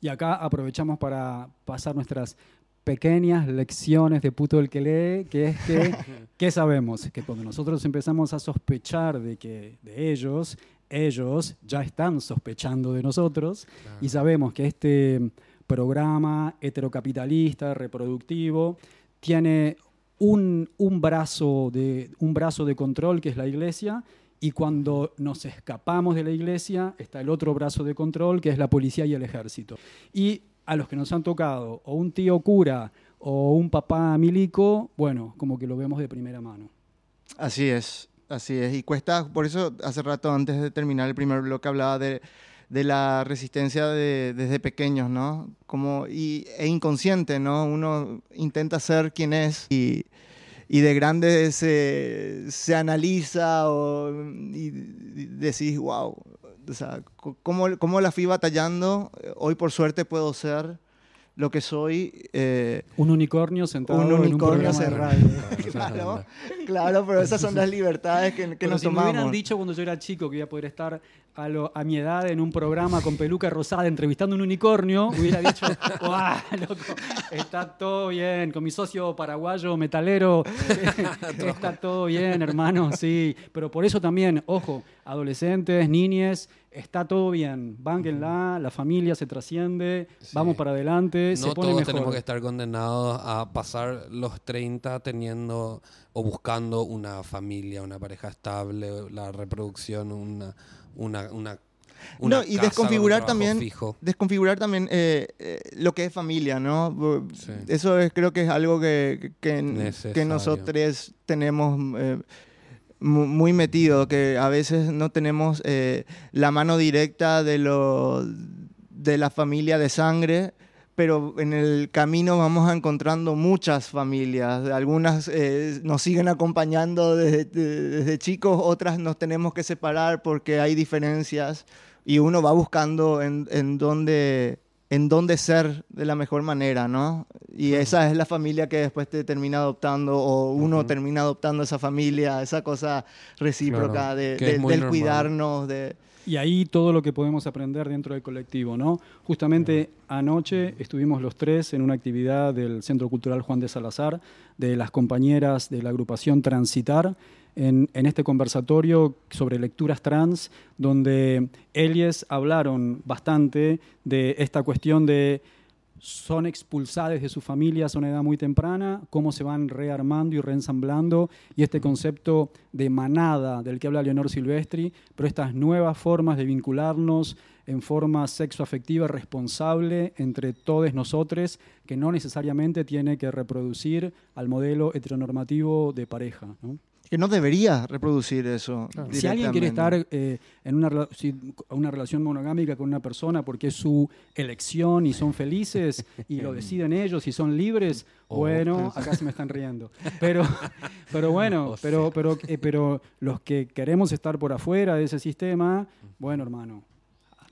Y acá aprovechamos para pasar nuestras pequeñas lecciones de puto el que lee, que es que, ¿qué sabemos? Que cuando nosotros empezamos a sospechar de que de ellos, ellos ya están sospechando de nosotros y sabemos que este programa heterocapitalista, reproductivo, tiene un, un, brazo de, un brazo de control que es la iglesia Y cuando nos escapamos de la iglesia, está el otro brazo de control, que es la policía y el ejército. Y a los que nos han tocado, o un tío cura, o un papá milico, bueno, como que lo vemos de primera mano. Así es, así es. Y cuesta, por eso hace rato antes de terminar el primer bloque hablaba de, de la resistencia de- desde pequeños, ¿no? Como, y, e inconsciente, ¿no? Uno intenta ser quien es y, y de grande se, se analiza o, y, y decís, wow, o sea, ¿cómo, ¿cómo la fui batallando? Hoy por suerte puedo ser lo que soy. eh, Un unicornio sentado un en un unicornio programa de cerrado. claro, claro, pero esas son las libertades que, que nos si me tomamos. hubieran dicho cuando yo era chico que iba a poder estar a, lo- a mi edad en un programa con peluca rosada entrevistando un unicornio, hubiera dicho, ¡guau, loco! Está todo bien, con mi socio paraguayo metalero, está todo bien, hermano, sí. Pero por eso también, ojo, adolescentes, niñes, está todo bien. Bánquenla, la familia se trasciende, vamos para adelante, se No pone todos mejor. tenemos que estar condenados a pasar los 30 teniendo o buscando una familia, una pareja estable, la reproducción, una, una, una, una no, y desconfigurar también, fijo. desconfigurar también eh, eh, lo que es familia, ¿no? Eso es, creo que es algo que, que, nosotros tenemos eh, mu- muy metido, que a veces no tenemos la mano directa de, lo, de la familia de sangre, pero en el camino vamos encontrando muchas familias. Algunas eh, nos siguen acompañando desde, de- desde chicos, otras nos tenemos que separar porque hay diferencias y uno va buscando en, en dónde en dónde ser de la mejor manera, ¿no? Y esa es la familia que después te termina adoptando o uno termina adoptando esa familia, esa cosa recíproca Claro, de, de- del normal. cuidarnos, de... Y ahí todo lo que podemos aprender dentro del colectivo, ¿no? Justamente anoche estuvimos los tres en una actividad del Centro Cultural Juan de Salazar, de las compañeras de la agrupación Transitar, en, en este conversatorio sobre lecturas trans, donde ellas hablaron bastante de esta cuestión de son expulsadas de sus familias a una edad muy temprana, cómo se van rearmando y reensamblando, y este concepto de manada del que habla Leonor Silvestri, pero estas nuevas formas de vincularnos en forma sexoafectiva responsable entre todos nosotros, que no necesariamente tiene que reproducir al modelo heteronormativo de pareja. ¿no? Que no debería reproducir eso. Si alguien quiere estar eh, en una, rela- si- una relación monogámica con una persona porque es su elección y son felices y lo deciden ellos y son libres, Oh, bueno, acá se me están riendo. Pero, pero bueno, pero, pero, eh, pero los que queremos estar por afuera de ese sistema, bueno, hermano.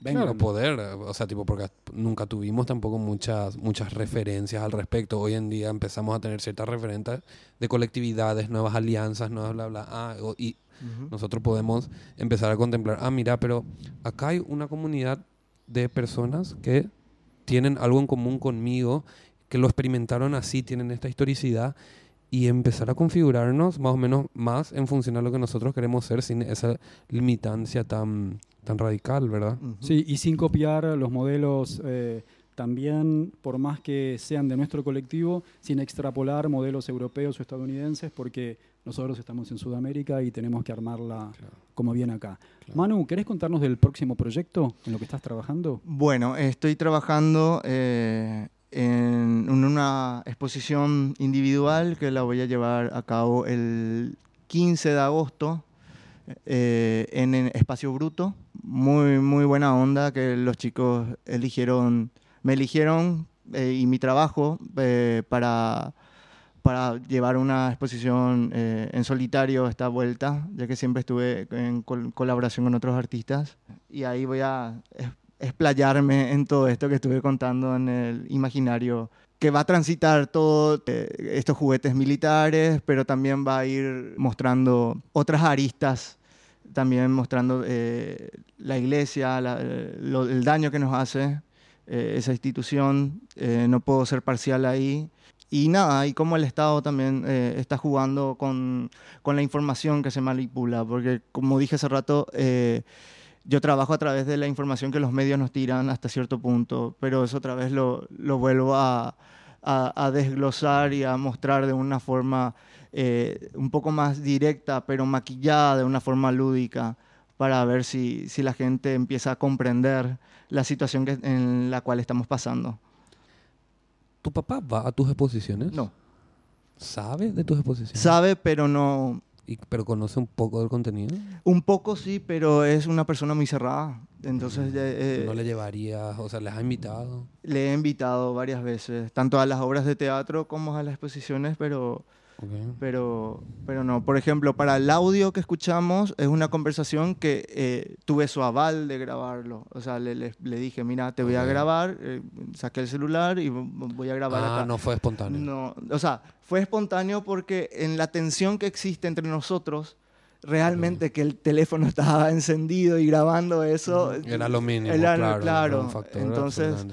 Vengan. Claro, poder, o sea, tipo, porque nunca tuvimos tampoco muchas, muchas referencias al respecto. Hoy en día empezamos a tener ciertas referencias de colectividades, nuevas alianzas, nuevas bla, bla. Ah, y Ujú. nosotros podemos empezar a contemplar, ah, mira, pero acá hay una comunidad de personas que tienen algo en común conmigo, que lo experimentaron así, tienen esta historicidad y empezar a configurarnos más o menos más en función a lo que nosotros queremos ser sin esa limitancia tan, tan radical, ¿verdad? Sí, y sin copiar los modelos eh, también, por más que sean de nuestro colectivo, sin extrapolar modelos europeos o estadounidenses, porque nosotros estamos en Sudamérica y tenemos que armarla como viene acá. Manu, ¿querés contarnos del próximo proyecto en lo que estás trabajando? Bueno, estoy trabajando eh, en un- una exposición individual que la voy a llevar a cabo el 15 de agosto eh, en, Espacio Bruto. Muy, muy buena onda que los chicos eligieron, me eligieron eh, y mi trabajo eh, para, para llevar una exposición eh, en solitario esta vuelta, ya que siempre estuve en col- colaboración con otros artistas. Y ahí voy a explayarme en todo esto que estuve contando en el imaginario, que va a transitar todos estos juguetes militares, pero también va a ir mostrando otras aristas, también mostrando eh, la iglesia, la- eh, lo- el daño que nos hace eh, esa institución. eh, no puedo ser parcial ahí. Y nada, y cómo el Estado también eh, está jugando con, con la información que se manipula, porque como dije hace rato, eh, yo trabajo a través de la información que los medios nos tiran hasta cierto punto, pero eso otra vez lo, lo vuelvo a, a, a desglosar y a mostrar de una forma eh, un poco más directa, pero maquillada de una forma lúdica, para ver si, si la gente empieza a comprender la situación que- en la cual estamos pasando. ¿Tu papá va a tus exposiciones? No. ¿Sabe de tus exposiciones? Sabe, pero no... Y- ¿Pero conoce un poco del contenido? Un poco sí, pero es una persona muy cerrada. Entonces eh, eh, ¿No le llevarías, o sea, les ha invitado? le he invitado varias veces, tanto a las obras de teatro como a las exposiciones, pero, Ok. pero, pero no. Por ejemplo, para el audio que escuchamos es una conversación que eh, tuve su aval de grabarlo. O sea, le, le- le dije, mira, te voy a grabar, eh, saqué el celular y voy a grabar Ah, acá. no fue espontáneo. No, o sea, fue espontáneo porque en la tensión que existe entre nosotros, realmente que el teléfono estaba encendido y grabando eso. Era lo mínimo, era- claro, era un factor Entonces.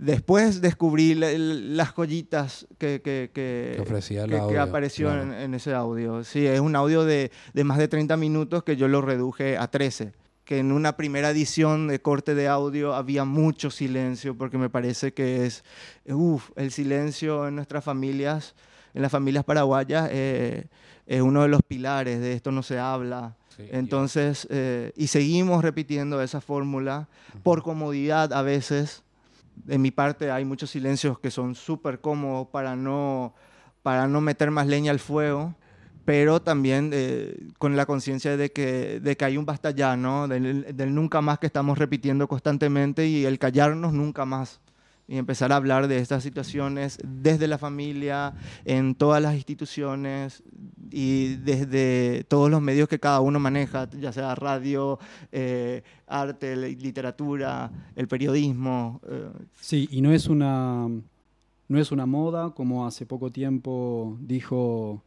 Después descubrí la- las joyitas que, que, que, Que ofrecía el que- que audio, apareció claro. en, en ese audio. Sí, es un audio de, de más de 30 minutos que yo lo reduje a 13 que en una primera edición de corte de audio había mucho silencio, porque me parece que es, uff, el silencio en nuestras familias, en las familias paraguayas, eh, es uno de los pilares, de esto no se habla. Entonces, eh, y seguimos repitiendo esa fórmula por comodidad a veces. De mi parte hay muchos silencios que son súper cómodos para no, para no meter más leña al fuego, pero también eh, con la conciencia de que, de que hay un basta ya, ¿no? Del, del nunca más que estamos repitiendo constantemente y el callarnos nunca más. Y empezar a hablar de estas situaciones desde la familia, en todas las instituciones y desde todos los medios que cada uno maneja, ya sea radio, eh, arte, li- literatura, el periodismo. eh, Sí, y no es una no es una moda, como hace poco tiempo dijo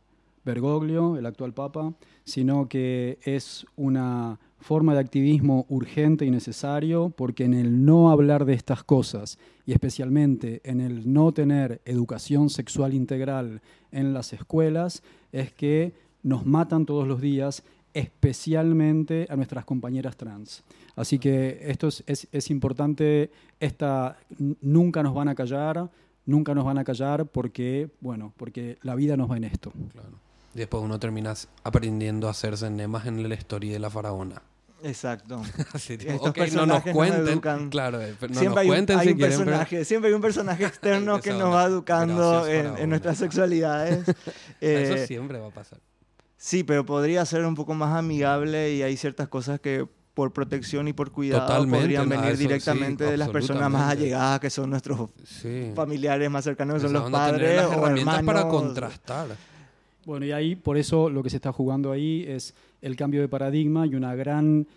Bergoglio, el actual papa, sino que es una forma de activismo urgente y necesario, porque en el no hablar de estas cosas, y especialmente en el no tener educación sexual integral en las escuelas, es que nos matan todos los días, especialmente a nuestras compañeras trans. Así que esto es, es- importante, esta, nunca nos van a callar, nunca nos van a callar porque, bueno, porque la vida nos va en esto. Y después uno termina aprendiendo a hacerse enemas en la historia de la faraona. Exacto. Así, tipo, Estos ok, no nos cuenten. educan. Claro, eh, pero no siempre nos hay un, cuenten hay si un quieren, pero- personaje, siempre hay un personaje externo que nos va educando en, en nuestras sexualidades. Eso Eh, siempre va a pasar. Sí, pero podría ser un poco más amigable y hay ciertas cosas que por protección y por cuidado Totalmente, podrían no, venir eso sí, directamente de las personas más allegadas que son nuestros Sí. familiares más cercanos, que son los padres las o herramientas hermanos. para contrastar. Bueno, y ahí por eso lo que se está jugando ahí es el cambio de paradigma y una gran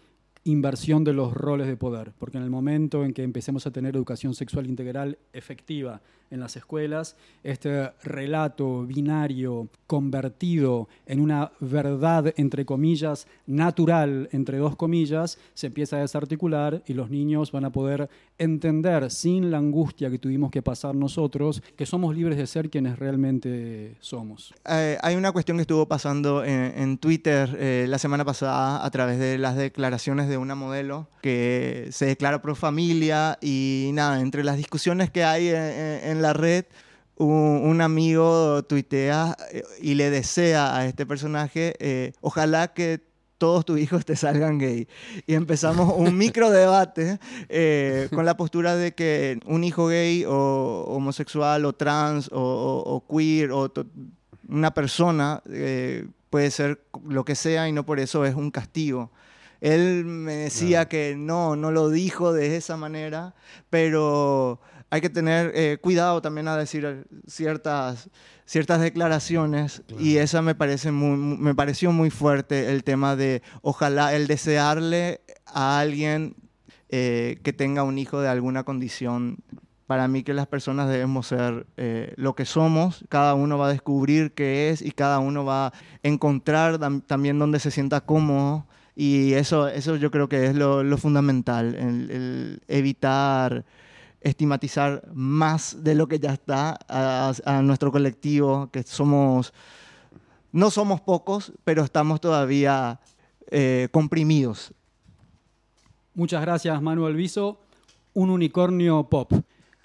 inversión de los roles de poder, porque en el momento en que empecemos a tener educación sexual integral efectiva en las escuelas, este relato binario convertido en una verdad, entre comillas, natural, entre dos comillas, se empieza a desarticular y los niños van a poder entender sin la angustia que tuvimos que pasar nosotros, que somos libres de ser quienes realmente somos. Eh, hay una cuestión que estuvo pasando en, en Twitter eh, la semana pasada a través de las declaraciones de una modelo que se declara pro familia y nada, entre las discusiones que hay en, en- en la red, un, un amigo tuitea eh, y le desea a este personaje, eh, ojalá que todos tus hijos te salgan gay. Y empezamos un micro debate eh, con la postura de que un hijo gay o homosexual o trans o, o- o queer o una persona eh, puede ser lo que sea y no por eso es un castigo. Él me decía que no, no lo dijo de esa manera, pero hay que tener eh, cuidado también a decir ciertas, ciertas declaraciones. Y esa me, parece muy, mu- me pareció muy fuerte el tema de ojalá el desearle a alguien eh, que tenga un hijo de alguna condición. Para mí que las personas debemos ser eh, lo que somos, cada uno va a descubrir qué es y cada uno va a encontrar tam- también donde se sienta cómodo. Y eso, eso yo creo que es lo, lo fundamental, el, el evitar estigmatizar más de lo que ya está a, nuestro colectivo, que somos, no somos pocos, pero estamos todavía eh, comprimidos. Muchas gracias Manuel Viso, un unicornio pop.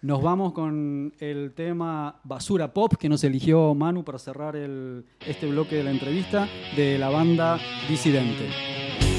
Nos vamos con el tema Basura Pop que nos eligió Manu para cerrar el, este bloque de la entrevista de la banda Disidente.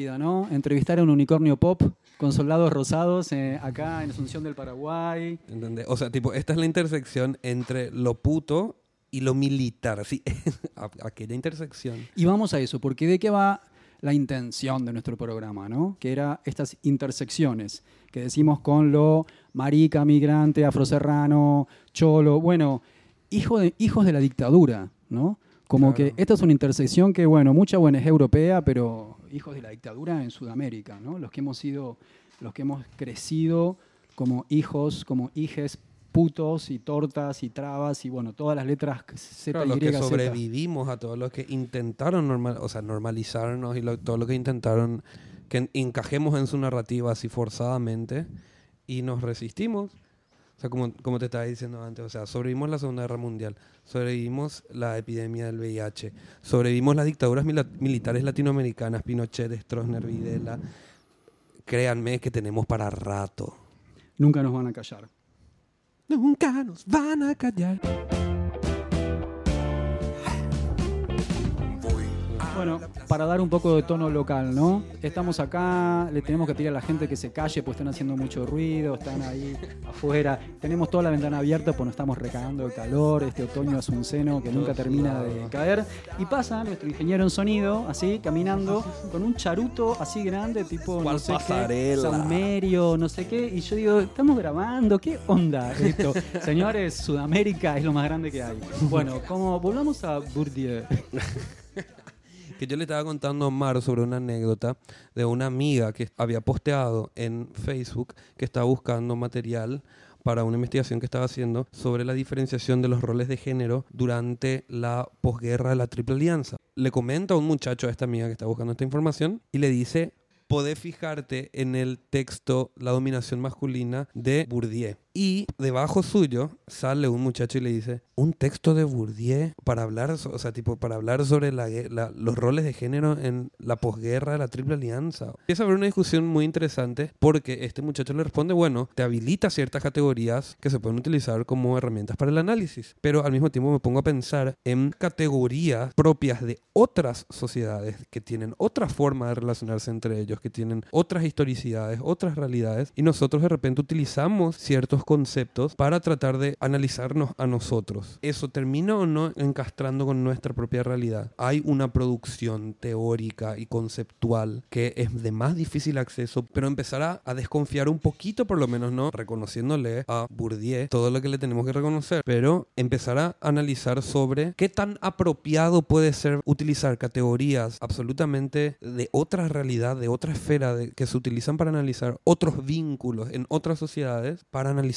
vida, ¿no? Entrevistar a un unicornio pop con soldados rosados eh, acá en Asunción del Paraguay. ¿Entendés? O sea, tipo, esta es la intersección entre lo puto y lo militar, sí, aquella intersección. Y vamos a eso, porque de qué va la intención de nuestro programa, ¿no? Que era estas intersecciones que decimos con lo marica, migrante, afroserrano, cholo, bueno, hijo de, hijos de la dictadura, ¿no? Como claro. que esta es una intersección que, bueno, mucha ONG europea, pero hijos de la dictadura en Sudamérica, ¿no? los que hemos sido, los que hemos crecido como hijos, como hijes putos y tortas y trabas y bueno, todas las letras Z claro, y los que Z. sobrevivimos a todos los que intentaron normal, o sea, normalizarnos y lo, todo lo que intentaron que encajemos en su narrativa así forzadamente y nos resistimos o sea, como, como te estaba diciendo antes, o sea, sobrevivimos la Segunda Guerra Mundial, sobrevivimos la epidemia del VIH, sobrevivimos las dictaduras militares latinoamericanas, Pinochet, Stroessner, Videla. Créanme que tenemos para rato. Nunca nos van a callar. Nunca nos van a callar. Bueno, para dar un poco de tono local, ¿no? Estamos acá, le tenemos que pedir a la gente que se calle, pues están haciendo mucho ruido, están ahí afuera. Tenemos toda la ventana abierta, pues nos estamos recagando de calor, este otoño azuceno que nunca termina de caer. Y pasa nuestro ingeniero en sonido, así, caminando, con un charuto así grande, tipo, no sé qué, pasarela. saumerio, no sé qué. Y yo digo, estamos grabando, ¿qué onda esto? Señores, Sudamérica es lo más grande que hay. Bueno, como volvamos a Bourdieu. que yo le estaba contando a Omar sobre una anécdota de una amiga que había posteado en Facebook que estaba buscando material para una investigación que estaba haciendo sobre la diferenciación de los roles de género durante la posguerra de la Triple Alianza. Le comenta a un muchacho a esta amiga que está buscando esta información y le dice, podés fijarte en el texto La dominación masculina de Bourdieu. Y debajo suyo sale un muchacho y le dice, un texto de Bourdieu para hablar, so- o sea, tipo, para hablar sobre la la- los roles de género en la posguerra de la Triple Alianza. Empieza a haber una discusión muy interesante porque este muchacho le responde, bueno, te habilita ciertas categorías que se pueden utilizar como herramientas para el análisis, pero al mismo tiempo me pongo a pensar en categorías propias de otras sociedades que tienen otra forma de relacionarse entre ellos, que tienen otras historicidades, otras realidades, y nosotros de repente utilizamos ciertos conceptos para tratar de analizarnos a nosotros. ¿Eso termina o no encastrando con nuestra propia realidad? Hay una producción teórica y conceptual que es de más difícil acceso, pero empezar a, desconfiar un poquito, por lo menos, ¿no? Reconociéndole a Bourdieu todo lo que le tenemos que reconocer, pero empezar a analizar sobre qué tan apropiado puede ser utilizar categorías absolutamente de otra realidad, de otra esfera, que se utilizan para analizar otros vínculos en otras sociedades, para analizar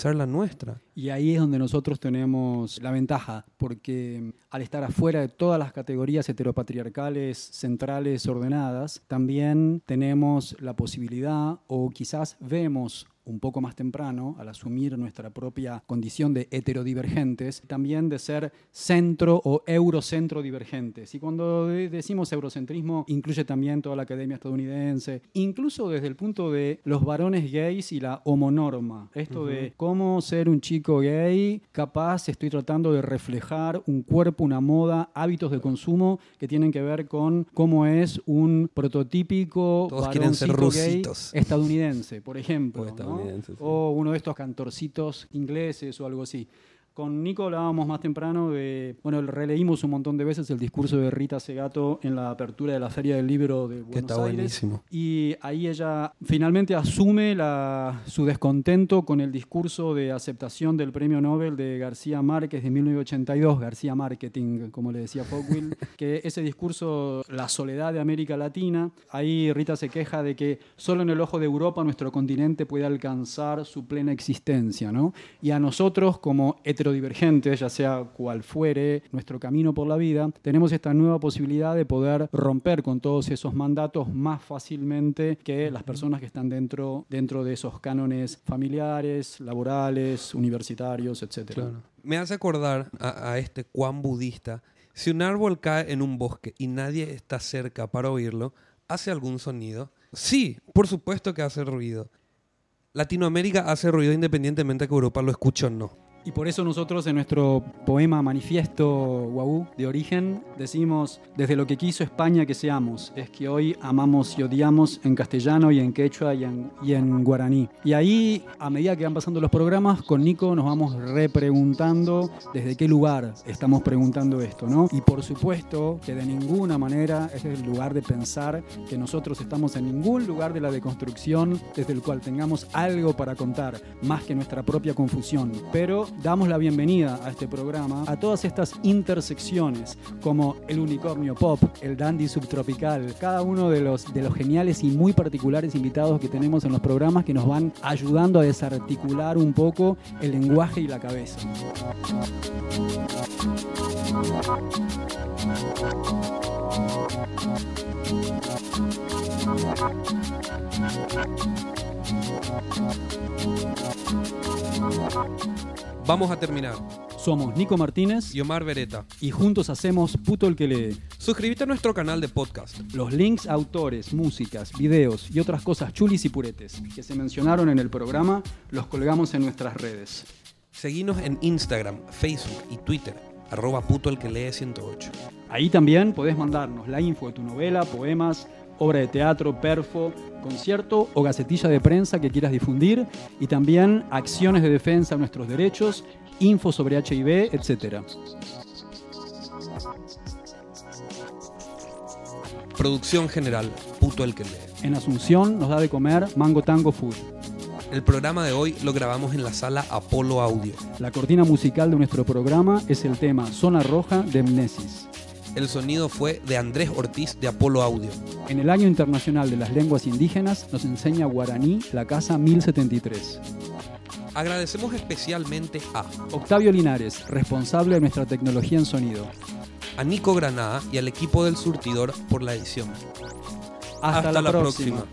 Y ahí es donde nosotros tenemos la ventaja, porque mm, al estar afuera de todas las categorías heteropatriarcales, centrales, ordenadas, también tenemos la posibilidad, o quizás vemos un poco más temprano, al asumir nuestra propia condición de heterodivergentes, también de ser centro o eurocentro divergentes. Y cuando de- decimos eurocentrismo, incluye también toda la academia estadounidense, incluso desde el punto de los varones gays y la homonorma. Esto de cómo ser un chico gay, capaz estoy tratando de reflejar un cuerpo, una moda, hábitos de consumo que tienen que ver con cómo es un prototípico Todos quieren ser gay rusitos. estadounidense, por ejemplo. ¿no? Estadounidenses, sí. O uno de estos cantorcitos ingleses o algo así. Con Nico hablábamos más temprano de, bueno, releímos un montón de veces el discurso de Rita Segato en la apertura de la Feria del Libro de Buenos está Aires. buenísimo. Y ahí ella finalmente asume la- su descontento con el discurso de aceptación del premio Nobel de García Márquez de 1982, García Marketing, como le decía Fogwill, que ese discurso, la soledad de América Latina, ahí Rita se queja de que solo en el ojo de Europa nuestro continente puede alcanzar su plena existencia, ¿no? Y a nosotros como heterodivergentes, ya sea cual fuere nuestro camino por la vida, tenemos esta nueva posibilidad de poder romper con todos esos mandatos más fácilmente que las personas que están dentro, dentro de esos cánones familiares, laborales, universitarios, etc. Me hace acordar a, a este cuán budista. Si un árbol cae en un bosque y nadie está cerca para oírlo, ¿hace algún sonido? Sí, por supuesto que hace ruido. Latinoamérica hace ruido independientemente que Europa lo escuche o no. Y por eso nosotros en nuestro poema Manifiesto Guau de origen decimos, desde lo que quiso España que seamos, es que hoy amamos y odiamos en castellano y en quechua y en, y en guaraní. Y ahí, a medida que van pasando los programas, con Nico nos vamos repreguntando desde qué lugar estamos preguntando esto, ¿no? Y por supuesto que de ninguna manera es el lugar de pensar que nosotros estamos en ningún lugar de la deconstrucción desde el cual tengamos algo para contar, más que nuestra propia confusión. Pero damos la bienvenida a este programa a todas estas intersecciones, como el unicornio pop, el dandy subtropical, cada uno de los, de los geniales y muy particulares invitados que tenemos en los programas que nos van ayudando a desarticular un poco el lenguaje y la cabeza. Vamos a terminar. Somos Nico Martínez y Omar Beretta. y juntos hacemos Puto el que lee. Suscríbete a nuestro canal de podcast. Los links a autores, músicas, videos y otras cosas chulis y puretes que se mencionaron en el programa los colgamos en nuestras redes. Seguinos en Instagram, Facebook y Twitter, arroba puto el que lee 108. Ahí también podés mandarnos la info de tu novela, poemas, obra de teatro, perfo, concierto o gacetilla de prensa que quieras difundir y también acciones de defensa de nuestros derechos, info sobre HIV, etc. Producción general, puto el que lee. En Asunción nos da de comer Mango Tango Food. El programa de hoy lo grabamos en la sala Apolo Audio. La cortina musical de nuestro programa es el tema Zona Roja de Mnesis. El sonido fue de Andrés Ortiz de Apolo Audio. En el Año Internacional de las Lenguas Indígenas nos enseña guaraní la Casa 1073. Agradecemos especialmente a Octavio Linares, responsable de nuestra tecnología en sonido. a Nico Granada y al equipo del surtidor por la edición. Hasta, la, próxima.